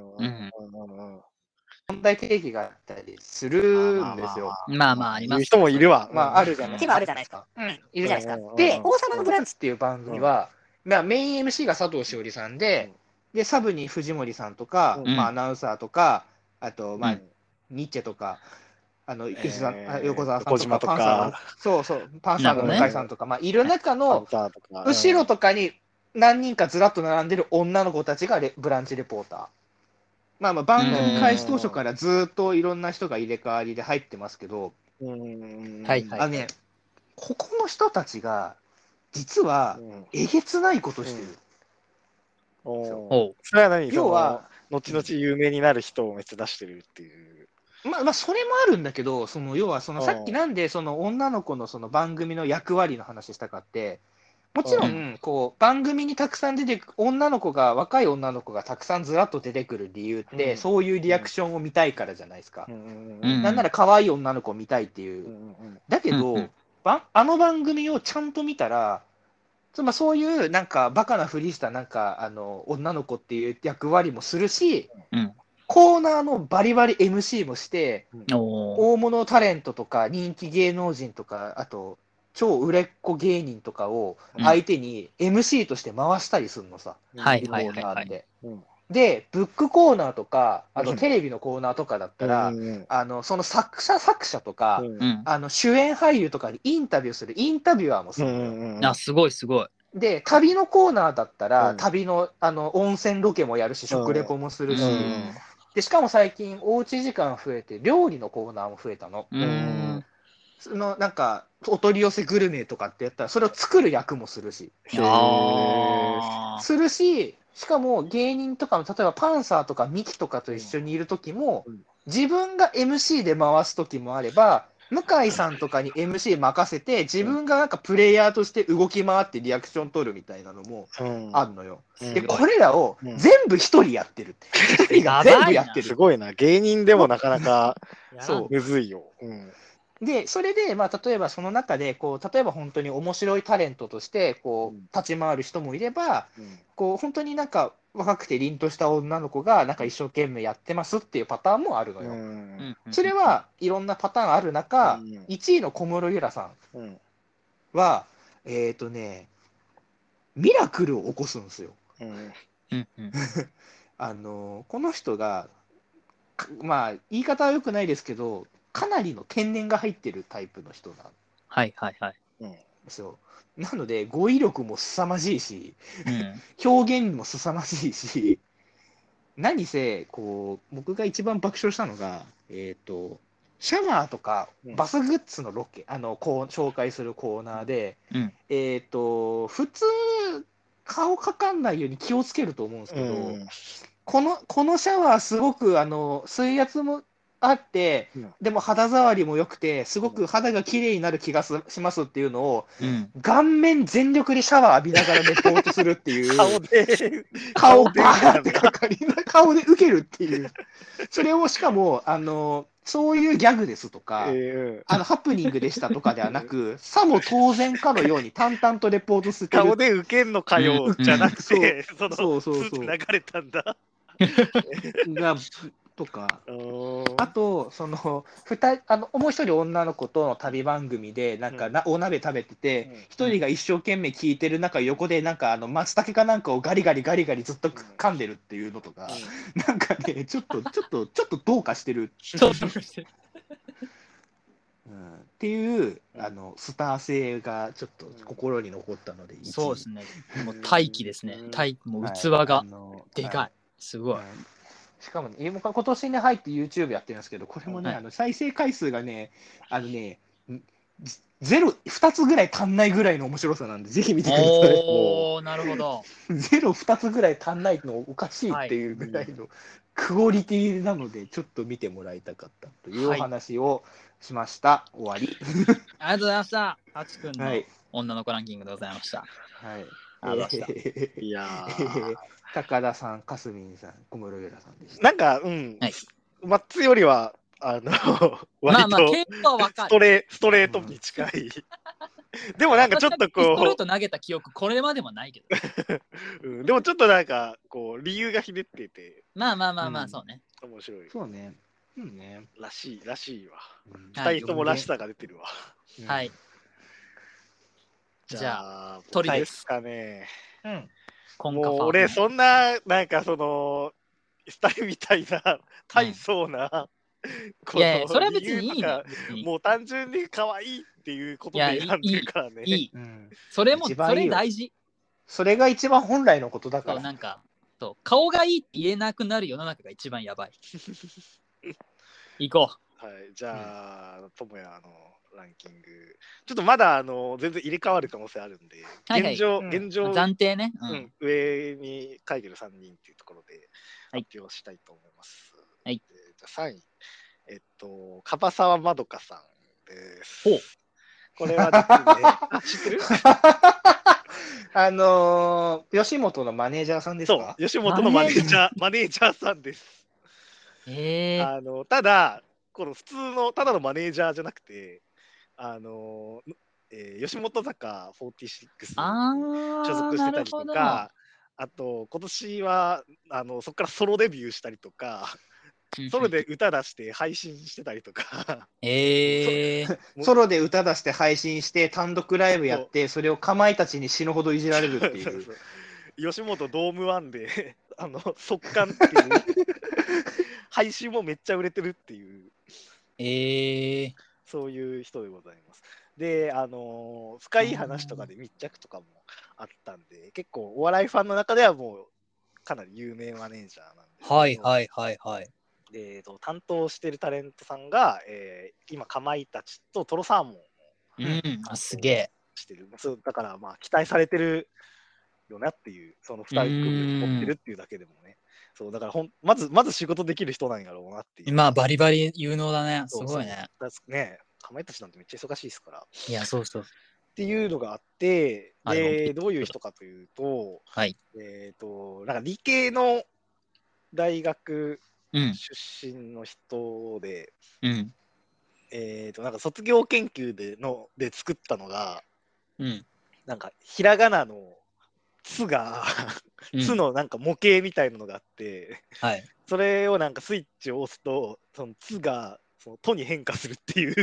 問題提起があったりするんですよ。まあまああります。人もいるわ。まあ、あるじゃない結ですか。構あるじゃないですか。うん、いるじゃないですか。で、うん。王様のブランチっていう番組は、まあ、メイン MC が佐藤しおりさんで、で、サブに藤森さんとか、うん。まあ、アナウンサーとか、あと、まあ、うん。ニッチェとか、あの、えー吉田、あ横澤さんとか、とか。パンサーの、そうそう、パンサーの向井さんとか、まあ、いる中の、後ろとかに何人かずらっと並んでる女の子たちがレブランチレポーター。まあまあ番組開始当初からずっといろんな人が入れ替わりで入ってますけど、うん。はいはい。あのね、ここの人たちが実はうんえげつないことしてる。おー。おう。それは何？要は、後々有名になる人をめっちゃ出してるっていう。まあまあそれもあるんだけど、その要はそのうん。さっきなんでその女の子のその番組の役割の話したかって、もちろうん。こう番組にたくさん出てく女の子が若い女の子がたくさんずらっと出てくる理由って、うん。そういうリアクションを見たいからじゃないですか。うん。なんなら可愛い女の子を見たいっていう。だけど、ばあの番組をちゃんと見たら、つまりそういうなんかバカなふりしたなんかあの女の子っていう役割もするし、うんコーナーのバリバリ MC もして、大物タレントとか人気芸能人とか、あと超売れっ子芸人とかを相手に MC として回したりするのさ、はいコーはいはい。はいナーって。うん。で、ブックコーナーとか、あうん。とテレビのコーナーとかだったら、うんあのその作者作者とか、うん。うん。あの主演俳優とかにインタビューする。インタビュアーもするのよ、あすごいすごい。で、旅のコーナーだったら、うん。旅のあの温泉ロケもやるし、食レポもするし、うんでしかも最近、おうち時間増えて、料理のコーナーも増えたの。うーん。そのなんか、お取り寄せグルメとかってやったら、それを作る役もするし、するし、しかも芸人とかの、例えばパンサーとかミキとかと一緒にいる時もうん、自分が MC で回す時もあれば、向井さんとかに MC 任せて、自分がなんかプレイヤーとして動き回ってリアクション取るみたいなのもうんあるのよ。うんで、これらをうん全部一人やってる。一人が全部やってる。すごいな。芸人でもなかなか そうむずいよ。うんで、それで、まあ、例えばその中で、こう、例えば本当に面白いタレントとして、こう立ち回る人もいれば、うん。こう、本当になんか若くて凛とした女の子が、なんか一生懸命やってますっていうパターンもあるのよ。うん。うんそれはいろんなパターンある中、うん。1位の小室ゆらさんうん。は、えっ、とね、ミラクルを起こすんですよ。あのこの人が、かまあ、言い方は良くないですけど、かなりの天然が入ってるタイプの人なんはいはいはい。うんですよ。なので、語彙力も凄まじいし、うん。表現も凄まじいし、何せ、こう、僕が一番爆笑したのが、えっ、と、シャワーとかうん。バスグッズのロケ、あの、こう、紹介するコーナーで、うん。えっ、と、普通、顔かかんないように気をつけると思うんですけど、うん。この、このシャワーすごく、あの、水圧もあって、うんでも肌触りも良くて、すごく肌が綺麗になる気がすしますっていうのを、うん顔面全力でシャワー浴びながらレポートするっていう。顔で、顔バーってかかりな、顔で受けるっていう。それをしかも、あの、そういうギャグですとか、えあの、ハプニングでしたとかではなく、さも当然かのように淡々とレポートしてるー顔。で受けんのかようんじゃなくて、そのそうそうそう流れたんだ。が、とか、あと、その、二人、あの、もう一人女の子との旅番組で、なんかな、お鍋食べてうんて、一人が一生懸命聞いてる中、横で、なんか、あの、松茸かなんかをガリガリガリガリずっと噛んでるっていうのとか、なんかね、ちょっと、ちょっと、ちょっとどうかしてる、うん、っていう、うんあの、スター性がちょっと心に残ったので、そうですね。もう大気ですねう。ん大気、もうはい器がでか。はいすごい。しかもね、今今年に入って YouTube やってるんですけど、これもね、はいあの再生回数がね、あのね、んゼロ、2つぐらい足んないぐらいの面白さなんで、ぜひ見てください。おー、なるほど。ゼロ2つぐらい足んないのおかしいっていうぐらいのクオリティなので、ちょっと見てもらいたかったというお話をしました。終わり。ありがとうございました。ハチ君のはい。女の子ランキングでございました。はい。ありがとうございまえーいや高田さん、かすみんさん、小室浦さんでした。なんか、うん、はいマッツよりは、あの、割まあまあ。ストレストレートに近い。でもなんかちょっと私はストレーこト投げた記憶、これまでもないけど。う、うん、でもちょっとなんか、こう、理由がひねってて、まあまあまあまあ、うんそうね。面白い。そうね。うんね。らしい、らしいわ。二人ともらしさが出てるわ。うんはい。じじゃゃあ、鳥で鳥ですすかね。うん。コンカファーもう俺、そんな、なんかその、スタイルみたいな、大層な、こいやいや、それは別にいいもう単純に可愛いっていうことで選んでるからね。いい。うんそれも、そ一番いいよれ大事。それが一番本来のことだかそう、ら。なんか、そう顔がいいって言えなくなる世の中が一番やばい。行こはい、じゃあ、ともやのランキング。ちょっとまだあの全然入れ替わる可能性あるんで、はいはい現状、うんう。現状、暫定ね。ううんん、上に書いてる3人っていうところではい発表したいと思います。はいえーじゃあ3位、えっと、樺沢まどかさんです。ほうこれはですね、あ 知ってる？あのー、吉本のマネージャーさんですそうか、吉本のマネージャー、マネージャーさんです。ええ。あのただ、この普通のただのマネージャーじゃなくて、あのえー吉本坂46あ所あ、属してたりとか、あと今年はあのそこからソロデビューしたりとか、ソロで歌出して配信してたりとか、ええ。ソロで歌出して配信して、単独ライブやって、それをかまいたちに死ぬほどいじられるっていう。そうそう吉本ドームワンであの速乾っていう 配信もめっちゃ売れてるっていうええ。そういう人でございます。で、あのー深い話とかで密着とかもあったんで、結構お笑いファンの中ではもうかなり有名マネージャーなんですはいはいはいはい。で、えっと担当してるタレントさんが、えー今、かまいたちとトロサーモンをうん、あすげえ。してる。そうだから、まあ、期待されてるよなっていう、その2人組を持ってるっていうだけでもね。そうだからほんまず、まず仕事できる人なんやろうなっていう。まあ、バリバリ有能だね。すそうごいね。そうだねかまいたちなんてめっちゃ忙しいですから。っいや、そうそう。ていうのがあって、あでどういう人かというと、はい。えっ、と、なんか理系の大学うん、出身の人で、うん、えっ、と、なんか卒業研究でので作ったのが、うん。なんかひらがなの「つ」が「うんつ」のなんか模型みたいなのがあって、はい。それをなんかスイッチを押すとその「つ」がその「と」に変化するっていう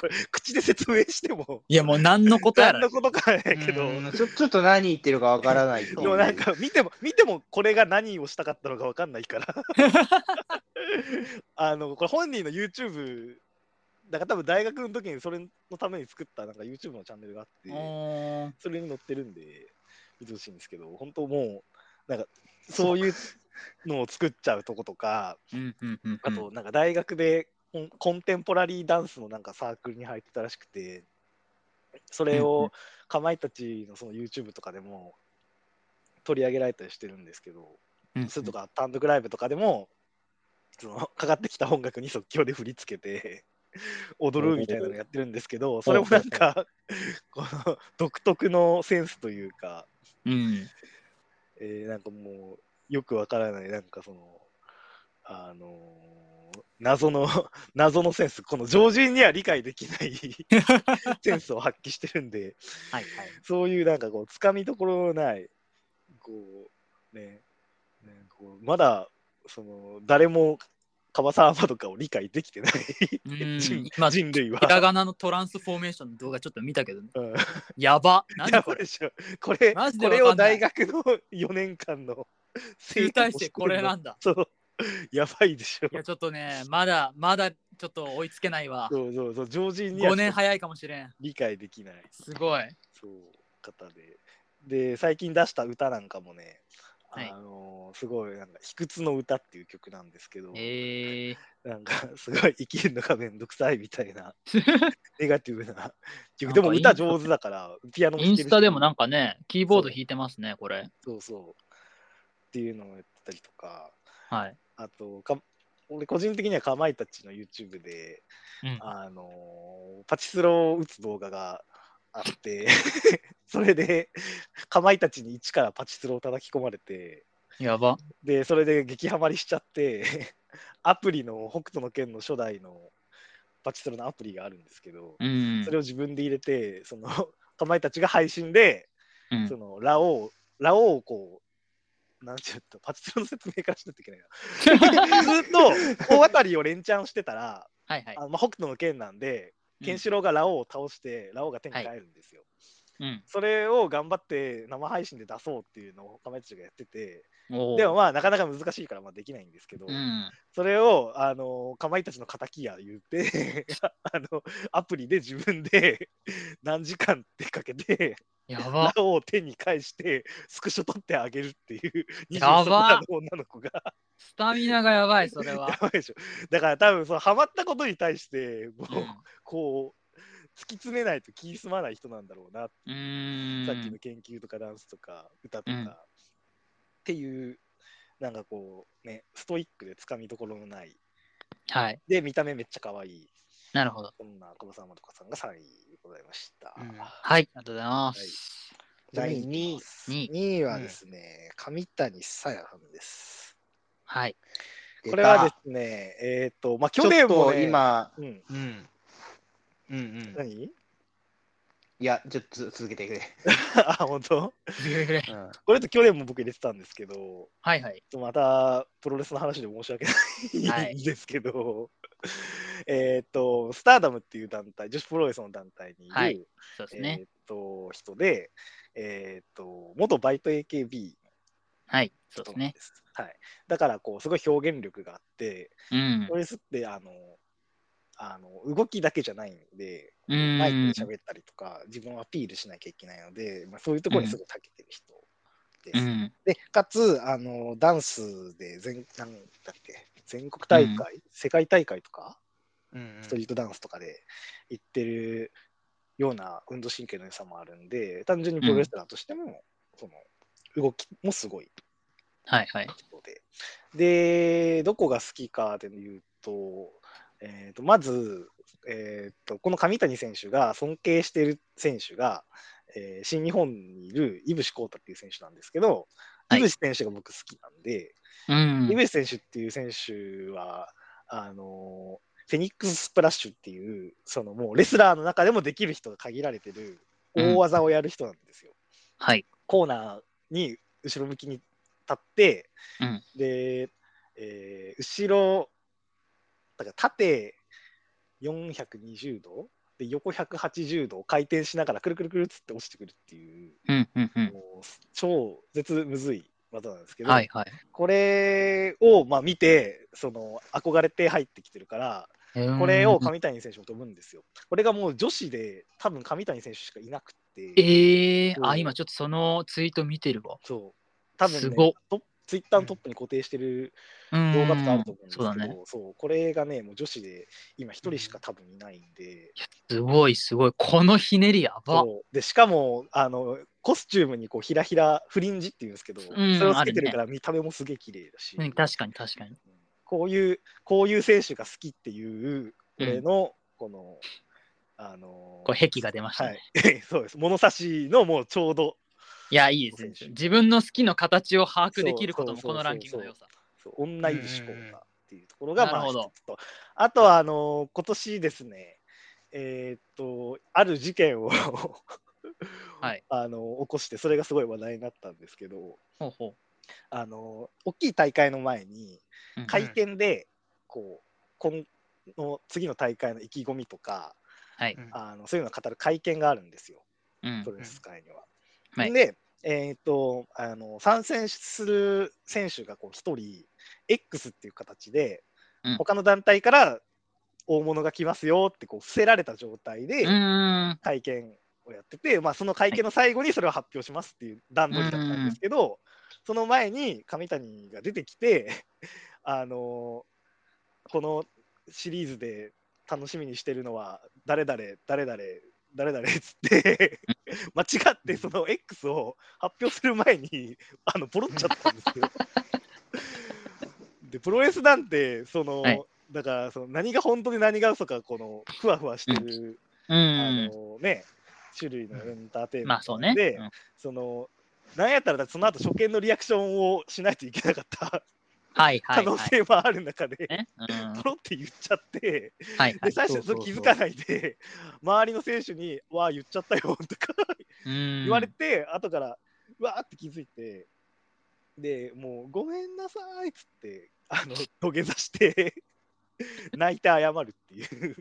これ 口で説明してもいや、もう何のことやら何の。ことかやけどうんちょちょっと何言ってるかわからないでもなんか見ても見てもこれが何をしたかったのか分かんないから あのこれ本人の YouTube だから多分大学の時にそれのために作ったなんか YouTube のチャンネルがあって。それに載ってるんで、見てほしいんですけど、本当もう、なんか、そう。いうのを作っちゃうとことか、あと、なんか大学でコンテンポラリーダンスのなんかサークルに入ってたらしくて、それをんかまいたちのその YouTube とかでも取り上げられたりしてるんですけど、うんそれとか単独ライブとかでも、そのかかってきた音楽に即興で振り付けて踊るみたいなのやってるんですけど、それもなんか、この独特のセンスというか、うん。えーなんかもうよくわからないなんかそのあのー謎の 謎のセンスこの常人には理解できない センスを発揮してるんではいはい。そういうなんかこうつかみどころのないこうねねこうまだその誰も樺沢まかを理解できてない。うん。人今人類は。ひらがなのトランスフォーメーションの動画ちょっと見たけど、ね、うん。やば。何これ。でしょ。これマジでこれを大学の4年間の集大成これなんだ。そう。やばいでしょ。いやちょっとね、まだまだちょっと追いつけないわ。そうそうそう。常人には5年早いかもしれん。理解できない。すごい。そう。方で。で最近出した歌なんかもね、はいあのすごいなんか「卑屈の歌」っていう曲なんですけど、えー、なんかすごい生きるのがめんどくさいみたいな ネガティブな曲かでも歌上手だからピアノもインスタでもなんかね、キーボード弾いてますね、これ。そうそう。っていうのをやったりとかはい。あとか俺個人的にはかまいたちの YouTube でうん、あのパチスロを打つ動画があって それでかまいたちに一からパチスロを叩き込まれてやば。でそれで激ハマりしちゃって アプリの北斗の拳の初代のパチスロのアプリがあるんですけど、うんそれを自分で入れてその かまいたちが配信で、うんそのラオウラオウをこうなんて言ったパチスロの説明からしないといけないなずっと大当たりを連チャンしてたらはいはい。あまあ、北斗の拳なんで、ケンシロウがラオウを倒して、ラオウが手に帰るんですよ。うんそれを頑張って生配信で出そうっていうのをかまいたちがやってて、でもまあなかなか難しいからまあできないんですけど、うん。それをあのかまいたちの敵や言って あのアプリで自分で 何時間ってかけてやばラ。手に返してスクショ撮ってあげるっていうやば23歳の女の子がスタミナがやばい、それはや。ばいでしょだから多分そのハマったことに対してもう、うんこう突き詰めないと気済まない人なんだろうな、う。さっきの研究とかダンスとか歌とか、うんっていうなんかこうねストイックでつかみどころのないはい。で見た目めっちゃ可愛いなるほど。そんな小葉さんまとかさんが3位でございました、うんはい。ありがとうございます。第第二位二位2位はですね、上谷さやさんですはい。これはですねえっ、とまあ去年も、ね、今、うんうん。うんうん。何？いや、ちょっとつ 続けてくれ。あ本当？これと去年も僕入れてたんですけどはいはい。またプロレスの話で申し訳なはいいんですけど、えっと、スターダムっていう団体、女子プロレスの団体にいる、はいそうですえね。っと人で、えっと、元バイト AKB はい。そうですね。はい、だからこう、すごい表現力があって、うんプ。ロレスってあのあの動きだけじゃないんで、うんマイクで喋ったりとか、自分をアピールしなきゃいけないので、まあ、そういうところにすごい長けてる人です。うん。で、かつ、あの、ダンスで全、なんだっけ、全国大会、世界大会とか、うんストリートダンスとかで行ってるような運動神経の良さもあるんで、単純にプロレスラーとしても、その、動きもすごいはいはい。人で。で、どこが好きかでいうと、えー、とまず、えー、とこの上谷選手が尊敬している選手が、えー新日本にいる井伏浩太っていう選手なんですけど、はい井伏選手が僕好きなんで、うん井。伏選手っていう選手は、あのフェニックススプラッシュっていう、そのもうレスラーの中でもできる人が限られてる大技をやる人なんですよ。はい。コーナーに後ろ向きに立って、うんで、えー後ろ、だから縦420度で横180度回転しながらくるくるくるっつって落ちてくるっていう、うんうんうん。もう超絶むずい技なんですけど、はいはい。これをまあ見てその憧れて入ってきてるからこれを上谷選手も飛ぶんですよ。これがもう女子で多分上谷選手しかいなくて。ええー、あ、今ちょっとそのツイート見てるわ。そう。多分ねすごっ、トップツイッターのトップに固定してるうん動画とかあると思うんですけど、そうだね。そうこれがね、もう女子で今一人しか多分いないんで、すごいすごい。このひねりやば。でしかもあのコスチュームにこうひらひらフリンジっていうんですけど、んそれをつけてるから見た目もすげえ綺麗だし、うん確かに確かに。こういうこういう選手が好きっていうこれの、このあのこれ壁が出ましたはね。い、そうです物差しのもうちょうどい、や、いいですね。自分の好きの形を把握できることもこのランキングの良さ。そう女いる思考がっていうところがまあなるほど一つとあとはあの今年ですねえーっとある事件を はい あの起こしてそれがすごい話題になったんですけどほうほあの大きい大会の前にう。うん回転で、こう今の次の大会の意気込みとかはい。うんあのそういうのを語る会見があるんですようんプロレス界には。はいで、えー、とあの参戦する選手がこう1人 X っていう形で、うん他の団体から大物が来ますよってこう伏せられた状態で。会見をやってて、まあ、その会見の最後にそれを発表しますっていう段取りだったんですけど、その前に上谷が出てきて あのこのシリーズで楽しみにしてるのは誰々誰々誰々っつって間違ってその X を発表する前に あのポロっちゃったんですよ。でプロレスなんてその、はいだからその何が本当で何が嘘かこのふわふわしてる、うあん。のね種類のエンターテインメントまあそうね。で、うんそのなんやったらその後初見のリアクションをしないといけなかったはいはいはい。可能性もある中で、ね？うんポロって言っちゃって、はいはい。で最初気づかないで、周りの選手に、わあ、言っちゃったよとか言言われて、後から、うわーって気づいて、でもう、ごめんなさいっつって、あの土下座して、泣いて謝るっていう、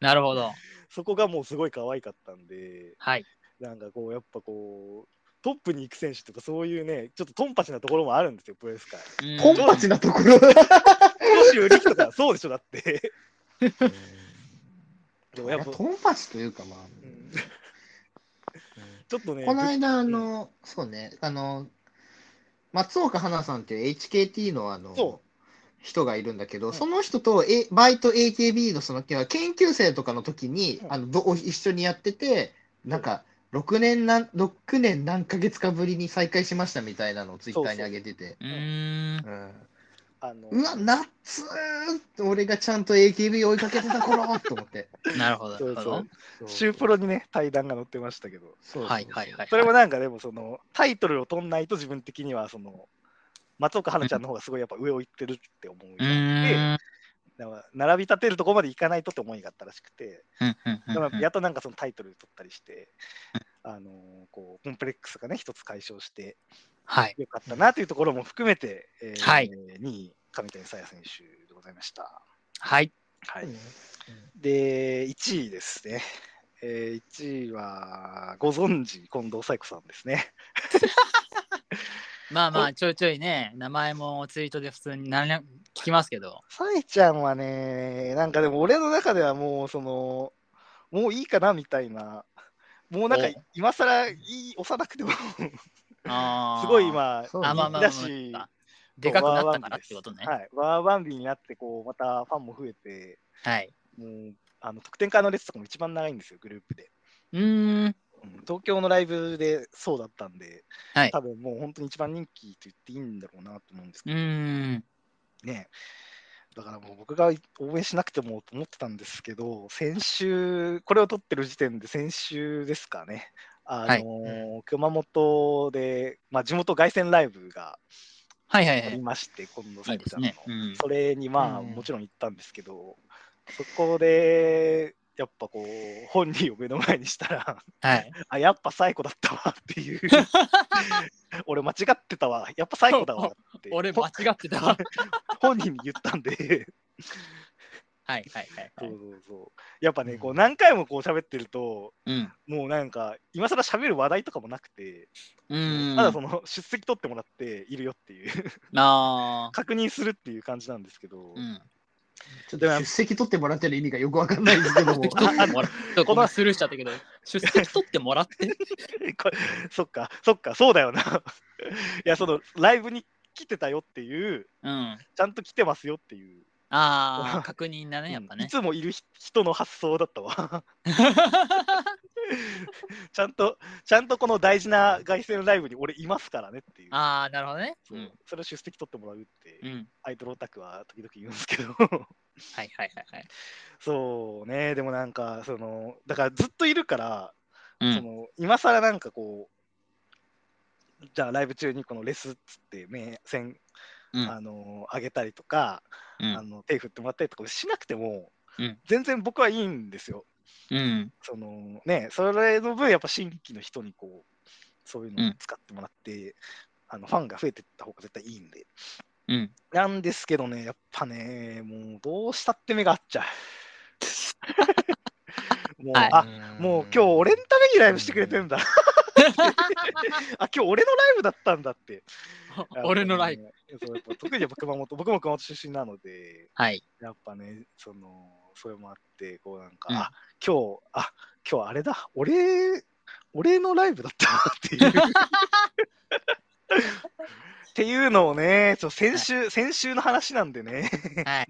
なるほど。そこがもうすごい可愛かったんで、はい。なんかこう、やっぱこう、トップに行く選手とか、そういうね、ちょっとトンパチなところもあるんですよ、プロレス界。うん。ポンパチなところ？長州力とか、そうでしょ、だって。でもやっぱ、トンパチというか、まあ、うん。ちょっとね、この間、あの、そうね、あの、松岡花さんっていう HKT のあのそ人がいるんだけど、うん。その人と、A、バイト AKB のその研究生とかの時に、うん。あのど一緒にやってて、なんか、6年なん6年何ヶ月かぶりに再会しましたみたいなのをツイッターに上げてて、うーん。うんあのうわ、夏ー俺がちゃんと AKB 追いかけてた頃と思って。なるほど。そうなるほどそうシュープロにね、対談が載ってましたけど、そうそうそうはいはいはい。それもなんかでも、そのタイトルを取んないと自分的には、その松岡花ちゃんの方がすごいやっぱ上を行ってるって思いうがあって、ーん。だから並び立てるとこまでいかないとって思いがあったらしくて、うんうんうんだからうんやっとなんかそのタイトル取ったりして、あのーこうコンプレックスがね、一つ解消してはい。よかったなというところも含めて、えーはい2位、上谷沙耶選手でございました。はい。はいうんで、1位ですね。えー、1位は、ご存知、近藤紗友子さんですね。まあまあ、ちょいちょいね、名前もツイートで普通に何々聞きますけど。さえちゃんはね、なんかでも俺の中ではもう、その、もういいかなみたいな、もうなんかお今更いい押さなくても、すごい今、そうねあ、まあまあまあだしまあ、でかくなったからってことね。はい、ワーバンビになって、こう、またファンも増えて、はい。もう、あの得点会の列とかも一番長いんですよ、グループで。うーん。うん東京のライブでそうだったんで、はい多分もう本当に一番人気と言っていいんだろうなと思うんですうけど。ね。だからもう僕が応援しなくてもと思ってたんですけど、先週、これを撮ってる時点で先週ですかね、あのー熊本で、まあ、地元凱旋ライブがあはいはいはい。りまして、今度、いサイコちゃんの、ね。うん。それにまあ、うんもちろん行ったんですけど、そこで、やっぱこう、本人を目の前にしたら、はい。あ、やっぱ最高だったわっていう、俺間違ってたわ、やっぱ最高だわって、俺ほ間違ってたわ。本人に言ったんで、はいはいはいはい。そうそうそう。やっぱね、こううん何回もこう喋ってると、うん。もうなんか、今更喋る話題とかもなくて、うん。ただその出席取ってもらっているよっていう、あ確認するっていう感じなんですけど、ーうん。ちょっと出席取ってもらってる意味がよくわかんないですけども。このスルーしちゃったけど、出席取ってもらって？そっか、そっか、そうだよな。いや、そのライブに来てたよっていう、うん。ちゃんと来てますよっていう、ああ、確認だね、やっぱねうんい。つもいる人の発想だったわ。ちゃんと、ちゃんとこの大事な凱旋ライブに俺いますからねっていう。ああ、なるほどね。そううんそれを出席取ってもらうって、うん。アイドルオタクは時々言うんですけど、はいはいはいはい。そうね、でもなんか、その、だからずっといるから、うん。その今更なんかこう、じゃあライブ中にこのレスっつって目線、うんあの上げたりとか、うんあの手振ってもらったりとかしなくても、うん全然僕はいいんですよ。うん。そのね、それの分やっぱ新規の人にこう、そういうのを使ってもらって、あのファンが増えていった方が絶対いいんで。ううん。なんですけどね、やっぱね、もうどうしたって目が合っちゃう。もう、はいあもう今日俺のためにライブしてくれてるんだ。あ、今日俺のライブだったんだって。俺のライブ。ブ。そうやっぱ特にやっぱ熊本、僕も熊本出身なので、はい。やっぱね、その、それもあって、こうなんか、うんあ、今日、あ、今日あれだ、俺、俺のライブだったなっていう。っていうのをね、ちょ先週、先週の話なんでね、はい。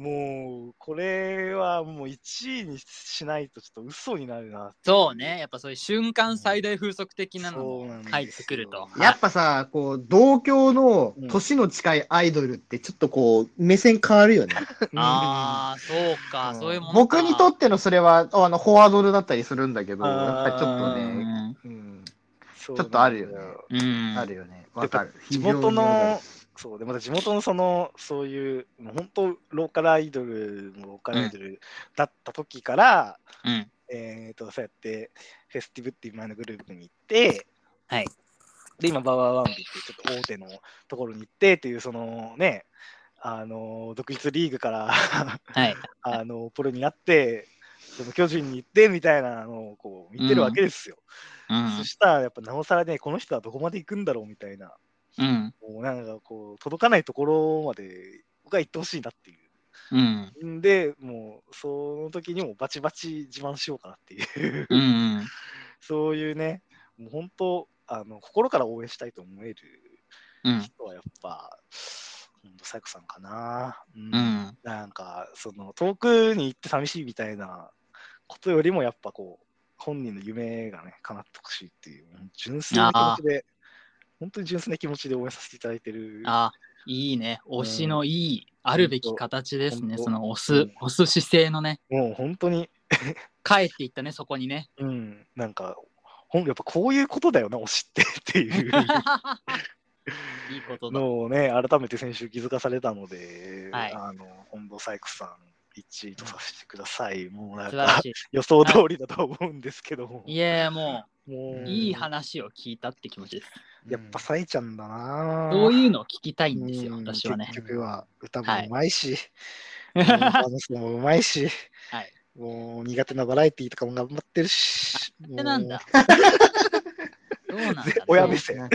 もう、これはもう1位にしないとちょっと嘘になるな。そうね。やっぱそういう瞬間最大風速的なのそうなんですよも入ってくると。やっぱさ、こう、同郷のうん年の近いアイドルってちょっとこう、目線変わるよね。ああ、そうか、うんそういうものか。僕にとってのそれは、あの、フォワードだったりするんだけど、やっぱりちょっとうね、ん。うん、ちょっとあるよねうん。あるよね。わかる。地元のる、そう、で、また地元のその、そういう、もう本当、ローカルアイドルもローカルアイドルだった時から、うん。えっ、と、そうやって、フェスティブっていう前のグループに行って、はい。で、今、バワーワンビっていうちょっと大手のところに行ってっていう、そのね、あの、独立リーグから、はい。あの、プロになって、その巨人に行ってみたいなのをこう見てるわけですよ。うんそ。したら、やっぱなおさらね、この人はどこまで行くんだろうみたいな、うん。もうなんかこう、届かないところまで僕は行ってほしいなっていう。うん。んで、もう、その時にもバチバチ自慢しようかなっていう、うん。そういうね、もう本当、あの心から応援したいと思えるうん。人はやっぱ、本当、サイコさんかな。うんうん。なんか、その、遠くに行って寂しいみたいなことよりも、やっぱこう、本人の夢がね、叶ってほしいっていう、純粋な気持ちで、本当に純粋な気持ちで応援させていただいてる。あ、いいね。推しのいい、あるべき形ですね。その推すうん、推す姿勢のね、もう本当に、帰っていったね、そこにね。うん、なんか、ほんやっぱこういうことだよな、推しってっていういいことだ。のをね、改めて先週気づかされたので、はいあの、本堂サイクさん、1位とさせてください。もうなんかし予想通りだと思うんですけども。い。いや、ももうう、いい話を聞いたって気持ちです。やっぱサイちゃんだなそういうのを聞きたいんですよ、うん私はね。結局は歌もはいうまいし、うん話すのもうまいし、はい。もう苦手なバラエティーとかも頑張ってるし。でなんだ？そうなんだ、ね。親目線。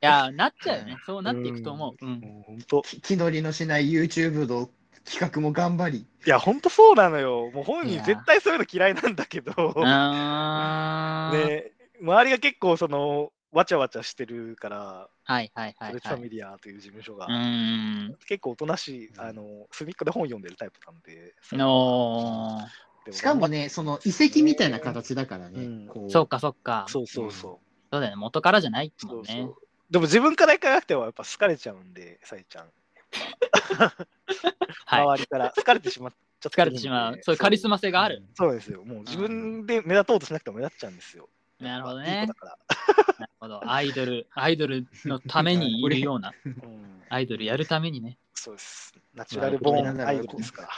いや、なっちゃうよね。そうなっていくと思う。うん。もう本当。気取りのしない YouTube の企画も頑張り。いや、本当そうなのよ。もう本人絶対そういうの嫌いなんだけど、ね、周りが結構その、わちゃわちゃしてるから、はいはいはいはい。トレッツァミリアという事務所が、うーん。結構おとなしい、あの、隅っこで本読んでるタイプなんで。のでしかも、ね、その遺跡みたいな形だからね。うんそうかそうか。そうそうそう。そうだよね。元からじゃないもんねそうそう。でも自分から行かなくてはやっぱ好かれちゃうんで、さいちゃん。はい。周りから好かれてしまっちゃって疲れてしまう。そういうカリスマ性がある。そうですよ。もう自分で目立とうとしなくても目立っちゃうんですよ。なるほどいいね子だ。から。なるほど。アイドル、アイドルのためにいるような、うん、アイドルやるためにね。そうです。ナチュラルボーンアイドルですから。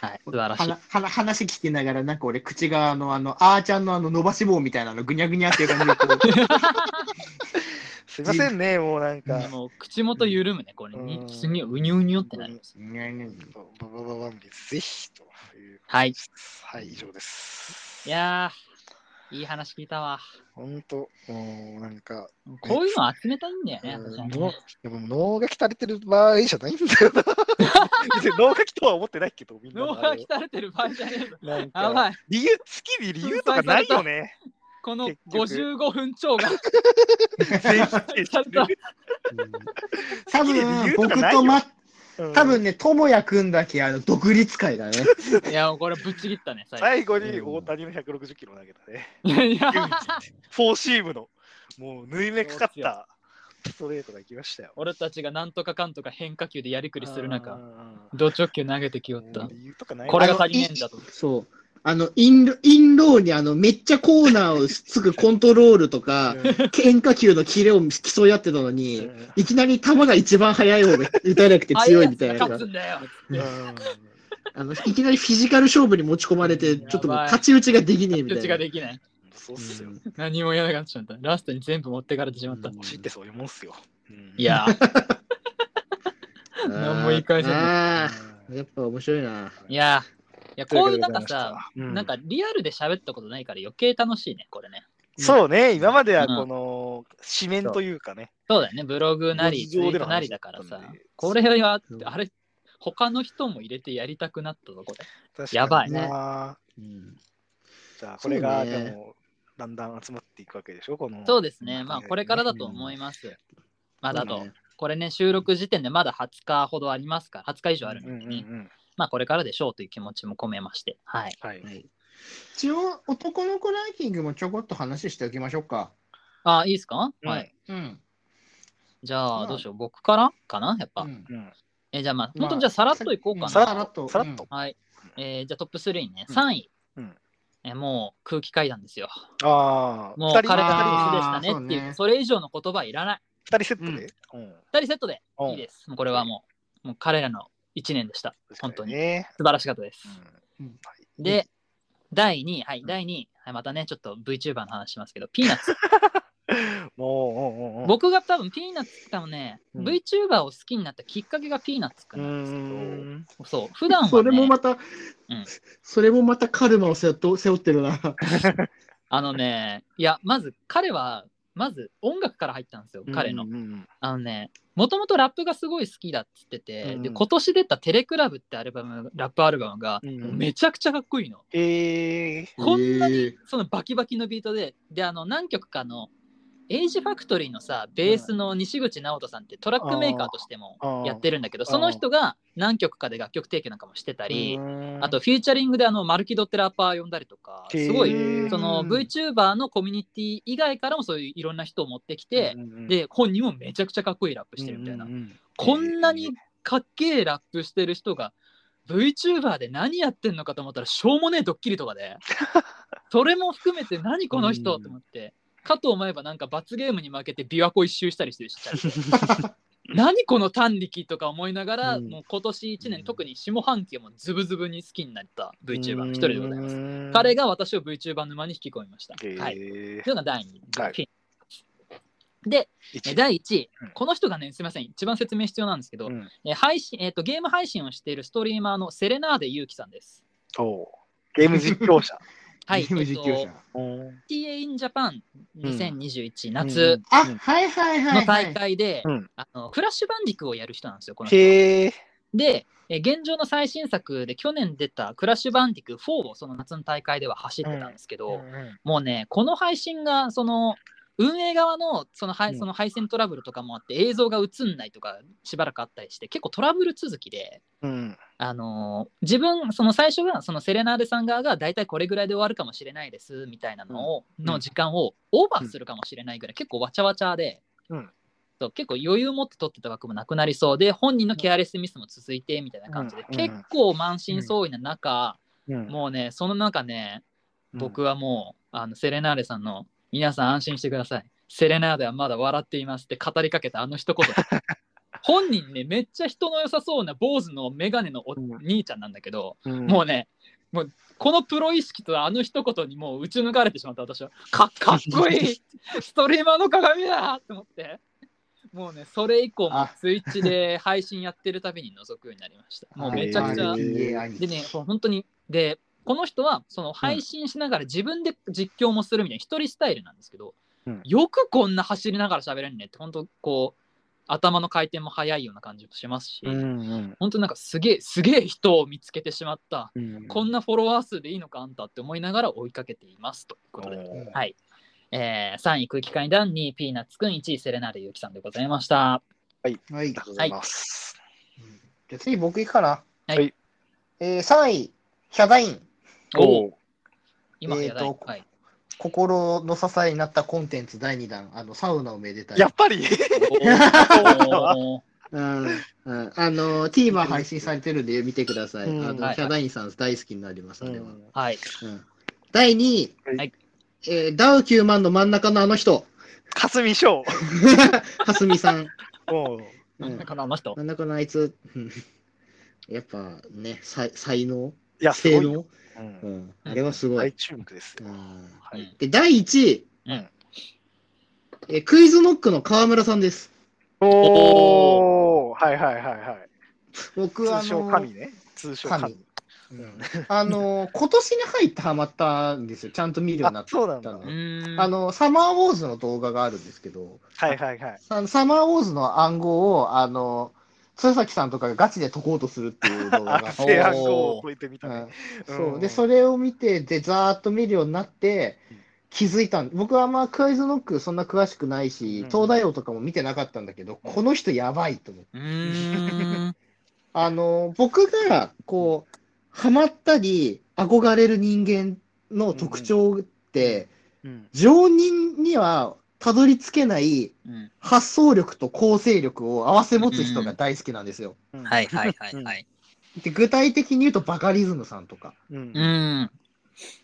はい。素晴らしいは。なは話聞きながら、なんか俺、口があの、あの、あーちゃんのあの伸ばし棒みたいなの、ぐにゃぐにゃっていう感じでこう、すいませんね、もうなんか。もう口元緩むね。これに、うんすにうにゅうにゅってなります。ババババンビぜひという。はい。はい、以上です。いやー、いい話聞いたわ。ほんと、もうなんか、こういうの集めたいんだよね、うん私はでも脳が鍛れてる場合じゃないんだよな。脳がきとは思ってないけど、みんなの脳があれ鍛えてる場合じゃねえぞ。なんやかばい。理由、好きに理由とかないよね。この結局55分超が。多分僕とま、うん多分ね、ともやくんだけあの独立会だね。いや、これぶっちぎったね、最最後に大谷の160キロ投げたね。後。いや、フォーシームの、もう縫い目かかったストレートが行きましたよ。俺たちがなんとかかんとか変化球でやりくりする中、中ド直球投げてきよった。これが足りねえんだと。そう。あの、インロインローにあの、めっちゃコーナーをつくコントロールとか、変化球のキレを競い合ってたのに、うんいきなり球が一番速い方が打たなくて強いみたいなあの、いきなりフィジカル勝負に持ち込まれて、ちょっともうやばい太刀打ちができねえみた口いな。ができない。そうっすよ。何もやらなかったしまった。ラストに全部持ってかれてしまった。ってそういうもんっすよ。うんいやー、も言い返せない。ああ、やっぱ面白いな。いややこういうなんかさ、なんかリアルで喋ったことないから余計楽しいね、これね。そうね、今まではうん。この紙面というかね。そうだよね、ブログなり、ツイートなりだからさ。これはう、んあれ、他の人も入れてやりたくなったぞ、これ。やばいね。なうん。じゃあ、これが、でも、だんだん集まっていくわけでしょ、この。そうですね、まあ、ねこれからだと思います。まだとこれね、収録時点でまだ20日ほどありますから、20日以上あるのでね、うん。まあ、これからでしょうという気持ちも込めまして、はい。はい。はい一応、男の子ランキングもちょこっと話しておきましょうか。あ、いいですか、うんはい。うん。じゃあ、まあどうしよう、僕からかな？やっぱ。うんうん。え、じゃあ、まあ、まあ本当にじゃあ、さらっといこうかな。ささらっとさらっとはい。えーじゃあトップ3ね。うん3位。うんえもう空気階段ですよ。ああ、もう彼があー必須でしたねっていう、そうねそれ以上の言葉いらない。二人セットで？うん。2人セットでうんいいです。もうこれはもう、もう彼らの1年でした。本当に。ね。素晴らしかったです。うんで、第2位、はい、第2位。はい、またね、ちょっと VTuber の話しますけど、ピーナッツ。僕が多分ピーナッツ多分ね、うん VTuber を好きになったきっかけがピーナッツかうなんん。ですけど、そう、普段は、ね、それもまた、うんそれもまたカルマを背負ってるな。あのね、いや、まず彼は、まず音楽から入ったんですよ、彼のうん。うんあのね、もともとラップがすごい好きだっつってて、うんで今年出たテレクラブってアルバム、ラップアルバムがうんめちゃくちゃかっこいいの。えー。こんなにそのバキバキのビートで、で、あの何曲かの Age Factory のさ、ベースの西口直人さんってトラックメーカーとしてもやってるんだけど、ー。その人が何曲かで楽曲提供なんかもしてたり、うんあと、フューチャリングであのマルキドってラッパー呼んだりとか、すごい、その VTuber のコミュニティ以外からもそういういろんな人を持ってきて、で、本人もめちゃくちゃかっこいいラップしてるみたいな。こんなにかっけえラップしてる人が VTuber で何やってんのかと思ったらしょうもねえドッキリとかで。それも含めて何この人うんと思ってかと思えばなんか罰ゲームに負けて琵琶湖一周したりしてるし 何この短力とか思いながら、うん。もう今年1年特に下半期もズブズブに好きになった VTuber の一人でございます。す彼が私を VTuber 沼に引き込みました、はい。というのが第2位、はい。で一え第1位、うん。この人がねすみません。一番説明必要なんですけど、うん。えー配信えー、とゲーム配信をしているストリーマーのセレナーデユウキさんです。おうゲーム実況者。はい、ゲーム実況者。えっと TA in Japan 2021、うん夏あ、うんはいはいはい、はい。の大会で、うんあのクラッシュバンディクをやる人なんですよ、この人。へえ。で、えー現状の最新作で去年出たクラッシュバンディク4をその夏の大会では走ってたんですけど、もうね、この配信がその運営側のその配うん。その配線トラブルとかもあって映像が映んないとかしばらくあったりして結構トラブル続きで、うん。あのー自分その最初がそのセレナーデさん側が大体これぐらいで終わるかもしれないですみたいなのを、うん。の時間をオーバーするかもしれないぐらい、結構わちゃわちゃで、うん。そう結構余裕持って取ってた枠もなくなりそうで本人のケアレスミスも続いてみたいな感じで、うん。結構満身創痍な中、うん。もうねその中ね僕はもうあのセレナーデさんの皆さん安心してください。セレナーデはまだ笑っていますって語りかけたあの一言。本人ねめっちゃ人の良さそうな坊主のメガネのおうん兄ちゃんなんだけど、うん。もうねもうこのプロ意識とあの一言にもう打ち抜かれてしまった私は。かかっこいい。ストリーマーの鏡だと思って。もうねそれ以降もあ。ツイッチで配信やってるたびに覗くようになりました。もうめちゃくちゃ。でね、本当に、で、この人はその配信しながら自分で実況もするみたいな一人スタイルなんですけど、うんよくこんな走りながら喋れるねって、本当こう、頭の回転も速いような感じもしますし、うんうん本当なんかすげえ、すげえ人を見つけてしまった。うんこんなフォロワー数でいいのかあんたって思いながら追いかけていますということで。はい。えー、3位空気階段、2位ピーナッツくん、1位セレナーデユキさんでございました。はい。ありがとうございます。じゃあ次僕行くかな？はいえー、3位、ヒャダイン。おお今、い。とはい。心の支えになったコンテンツ第2弾、あの、サウナをめでたい。やっぱり？うんうん、あの、TVer 配信されてるんで見てください。うん。あの、はい。ヒャダインさん大好きになります、あれは。はい。うん。第2位、はい。えーダウ9万の真ん中のあの人、かすみ翔。かすみさん。おう。うん。なんかなあの人。真ん中のあいつ、うん。やっぱね、才才能、いや、す性能、ごいよ。ううんん、あれはすごい大。注目ですよ。うんはい。で、第1位、うんえークイズノックの川村さんです。おおはいはいはいはい。僕、あ通称の、神ね。通称神。神うんあの、今年に入ってハマったんですよ。ちゃんと見るようになあっ、そうなんだ。たのう。ーんあの、サマーウォーズの動画があるんですけど、はいはいはい。あのサマーウォーズの暗号を、あの、鶴崎さんとかがガチで解こうとするっていう動画あが。を解いてみたね。うん。うん。そう。で、それを見て、で、ざーっと見るようになってうん、気づいたん。僕はあんまクイズノックそんな詳しくないし、うん。東大王とかも見てなかったんだけど、この人やばいと思って。うーん。あの、僕が、こう、ハマったり、憧れる人間の特徴って、うん。常人にはたどり着けないうん発想力と構成力を併せ持つ人が大好きなんですよ。うんはいはいはいはい。で具体的に言うとバカリズムさんとか、うん。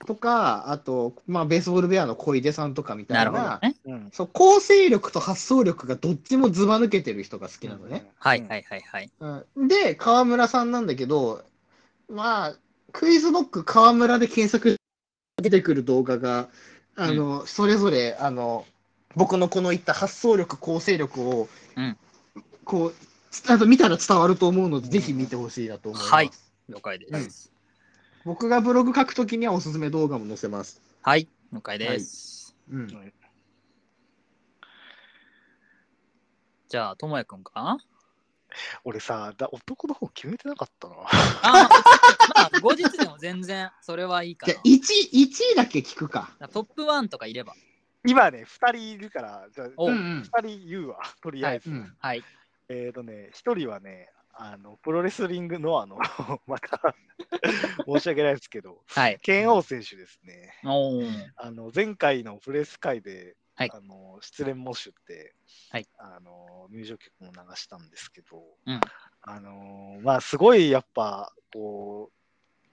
とか、あと、まあ、ベースボールベアの小出さんとかみたないるな、ほどね。うんそう構成力と発想力がどっちもずば抜けてる人が好きなのね。はいはいはいはい。うんで、河村さんなんだけど、まあ、クイズノック河村で検索出てくる動画が、あの、それぞれ、あの、僕のこの言った発想力、構成力を、うんこう、つあと見たら伝わると思うので、ぜひ見てほしいなと思います。はい了解です。僕がブログ書くときにはおすすめ動画も載せます。はい、了解です。うん。じゃあ、ともやくんか？俺さだ、男の方決めてなかったな。あまあ、後日でも全然、それはいいかなじゃあ、。1位、1位だけ聞くか。トップ1とかいれば。今ね、2人いるから、じゃあ、おうん2人言うわ、とりあえず。うん。はい。えっ、とね、1人はね、あのプロレスリングのあの、また 申し訳ないですけど、はい。剣王選手ですね。あの前回のプレス会で、はいあの失恋モッシュって、はいあの入場曲も流したんですけど、うんあのまあすごいやっぱこ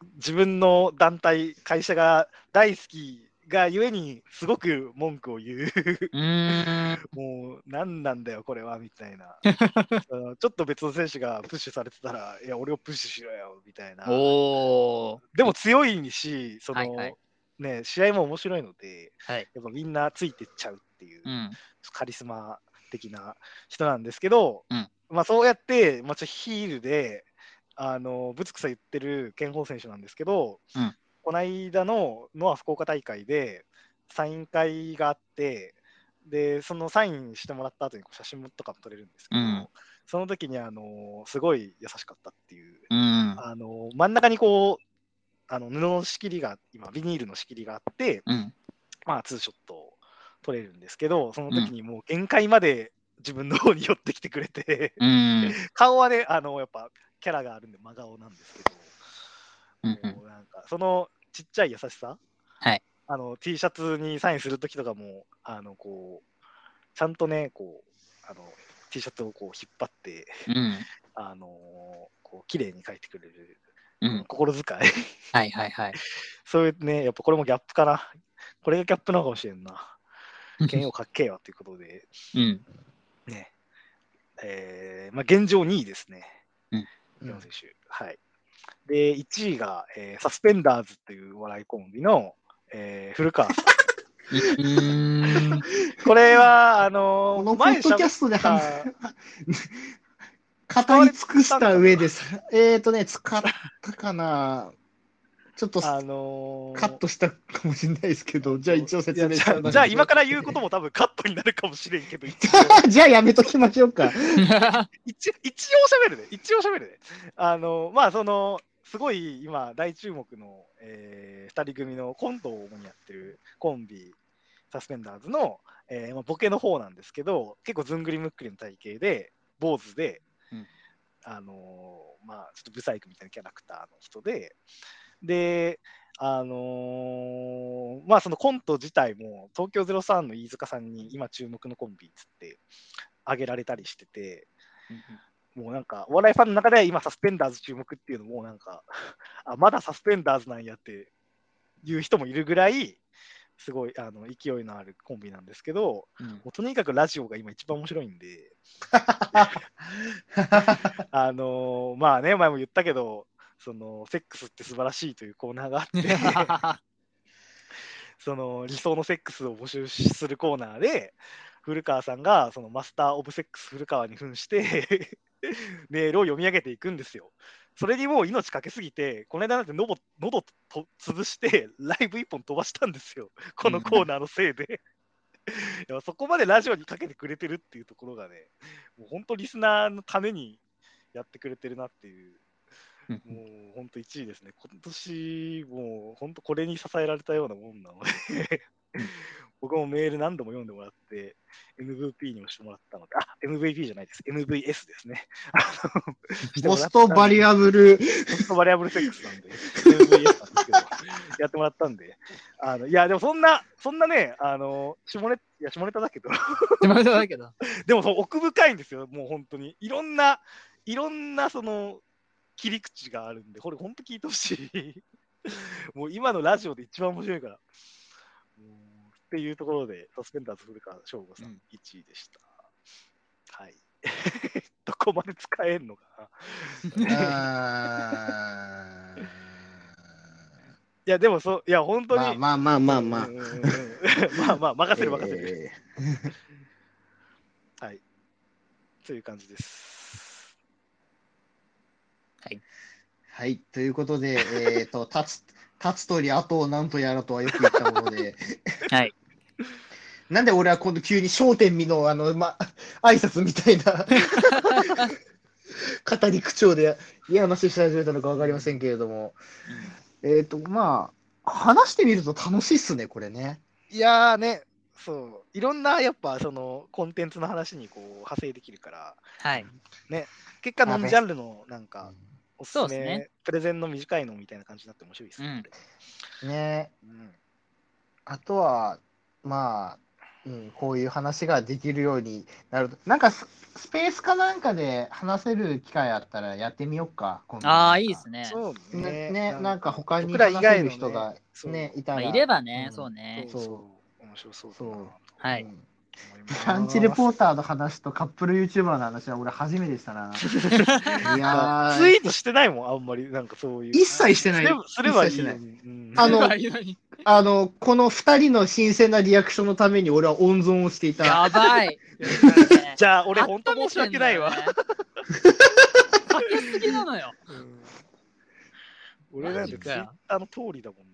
う自分の団体会社が大好きがゆえにすごく文句を言う。もう何なんだよこれはみたいなうん ちょっと別の選手がプッシュされてたらいや俺をプッシュしろよみたいな。でも強いしその、はいはいね試合も面白いのではい。やっぱみんなついてっちゃうっていう、うん。カリスマ的な人なんですけど、うんまあそうやって、まあ、ちょヒールであのぶつくさ言ってる健宝選手なんですけど、うんこの間のノア福岡大会でサイン会があってでそのサインしてもらった後に写真とかも撮れるんですけど、うんその時にあのすごい優しかったっていううん。あの真ん中にこうあの布の仕切りが今ビニールの仕切りがあって、うん。まあ、ツーショットを撮れるんですけど、その時にもう限界まで自分の方に寄ってきてくれて、うん。顔はね、あの、やっぱキャラがあるんで真顔なんですけうんど、もうなんか、そのちっちゃい優しさ、はいあの、T シャツにサインする時とかも、あの、こう、ちゃんとね、こう、あの、T シャツをこう引っ張って、うん。あのこう綺麗に描いてくれる、うん。心遣いはいはいはい。そういうね、やっぱこれもギャップかな。これがギャップなのかもしれんな。剣をかっけえわということで、うん。ね、えーまあ、現状2位ですね、うん選手。はい。で、1位が、えーサスペンダーズというお笑いコンビの、えー古川さん。うん。これは、あこのー、のポッドキャストで話 語り尽くした上でさ、えーとね、使ったかな？ちょっとあのーカットしたかもしれないですけど、じゃあ一応説明いしじゃあじゃあ今から言うことも多分カットになるかもしれんけど、一応じゃあやめときましょうか。一一応喋るね。一応喋るね。あの、まあ、その、すごい今大注目の、えー、2人組のコントを主にやってるコンビ、サスペンダーズの、えーまあ、ボケの方なんですけど、結構ずんぐりむっくりの体型で、坊主で、うんあのーまあ、ちょっとブサイクみたいなキャラクターの人で、で、あのーまあそのコント自体も東京03の飯塚さんに今注目のコンビっつって挙げられたりしてて、もうなんか、お笑いファンの中では今サスペンダーズ注目っていうのもなんか、あ、まだサスペンダーズなんやっていう人もいるぐらい、すごいあの勢いのあるコンビなんですけど、うん。もうとにかくラジオが今一番面白いんで、あのーまあね、前も言ったけど、そのセックスって素晴らしいというコーナーがあって、その理想のセックスを募集するコーナーで、古川さんがそのマスター・オブ・セックス古川に扮して メールを読み上げていくんですよ。それにもう命かけすぎて、この間なんて喉喉と潰して、ライブ一本飛ばしたんですよ。このコーナーのせいで。いやそこまでラジオにかけてくれてるっていうところがね、もう本当リスナーのためにやってくれてるなっていう、もう本当1位ですね。今年、もう本当これに支えられたようなもんなので、僕もメール何度も読んでもらって、MVP にもしてもらったので、あ、MVP じゃないです。MVS ですね。あのしてもボらったんでストバリアブル。ポストバリアブルセックスなんで、MVS なんですけど、やってもらったんで、あのいや、でもそんな、そんなね、あの、下ネいや下ネタだけど、手前だけど。でもそう奥深いんですよ、もう本当に。いろんな、いろんなその切り口があるんで、これ本当聞いてほしい。もう今のラジオで一番面白いから。っていうところで、サスペンダーズ古川翔吾さうんん1位でした。はい。どこまで使えんのかな。いや、でもそう、いや、本当に。まあまあまあまあまあまあまあ、任せる任せる。えはい。という感じです。ーはい、ということで、えっ、と、立つ、立つとり、あとなんとやらとはよく言ったもので、はい。なんで俺は今度急に焦点見の、あの、ま、挨拶みたいな 語り口調でいい話し始めたのか分かりませんけれども、えっ、と、まあ、話してみると楽しいっすね、これね。いやーね、そう、いろんなやっぱそのコンテンツの話にこう派生できるから、はい。結果まあノンジャンルのなんかおすすめ、そうですねプレゼンの短いのみたいな感じになって面白いですね。ねうんあとは、まあ、うん、こういう話ができるようになると、なんかススペースかなんかで話せる機会あったらやってみようか。ああ、いいですね。そうねね。ね、なんか他に僕ら以話せ外のねる人がそうね、いたら。まあ、いればね、うんそうね。そうそう面白そうだそうなはい。うん思いますランチレポーターの話とカップル YouTuber の話は俺初めてしたな。いやー、ツイートしてないもん、あんまり、なんかそういう。一切してないすればすればいいあのあの、この二人の新鮮なリアクションのために俺は温存をしていた。やばい。じゃあ、俺、本当申し訳ないわ。かけすぎなのよ。うん俺なんてツイッターの通りだもんな。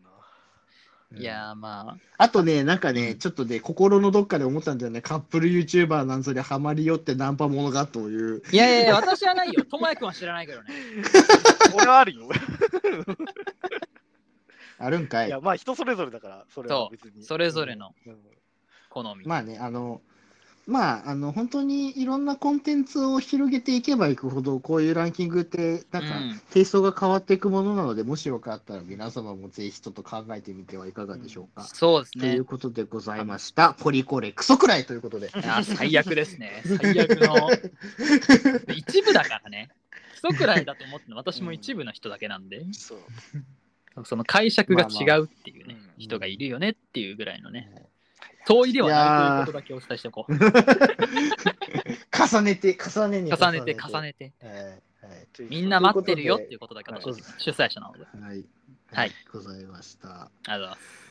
いやーまあとね、なんかね、ちょっとね、心のどっかで思ったんだよね。カップル YouTuber なんぞにハマりよってナンパものがという。あ。いやいやいや、私はないよ。ともやくんは知らないけどね。俺はあるよ。あるんかい。いや、まあ、人それぞれだから、それは別に。それぞれのうん。好み。まあね、あの、まあ、あの、本当にいろんなコンテンツを広げていけばいくほど、こういうランキングって、なんか、うんテイストが変わっていくものなので、もしよかったら皆様もぜひちょっと考えてみてはいかがでしょうか。そうですねという。ことでございました。ポリコレクソくらいということで。いや最悪ですね。最悪の。一部だからね。クソくらいだと思って私も一部の人だけなんで、そう。その解釈が違うっていうね、まあまあ人がいるよねっていうぐらいのね、遠いではないということだけお伝えしておこう。重ねて、重ねに重ねて重ねて。はいはいみんな待ってるよっていうことだけはい私主催者なので。はい。はいございました。ありがとうございます。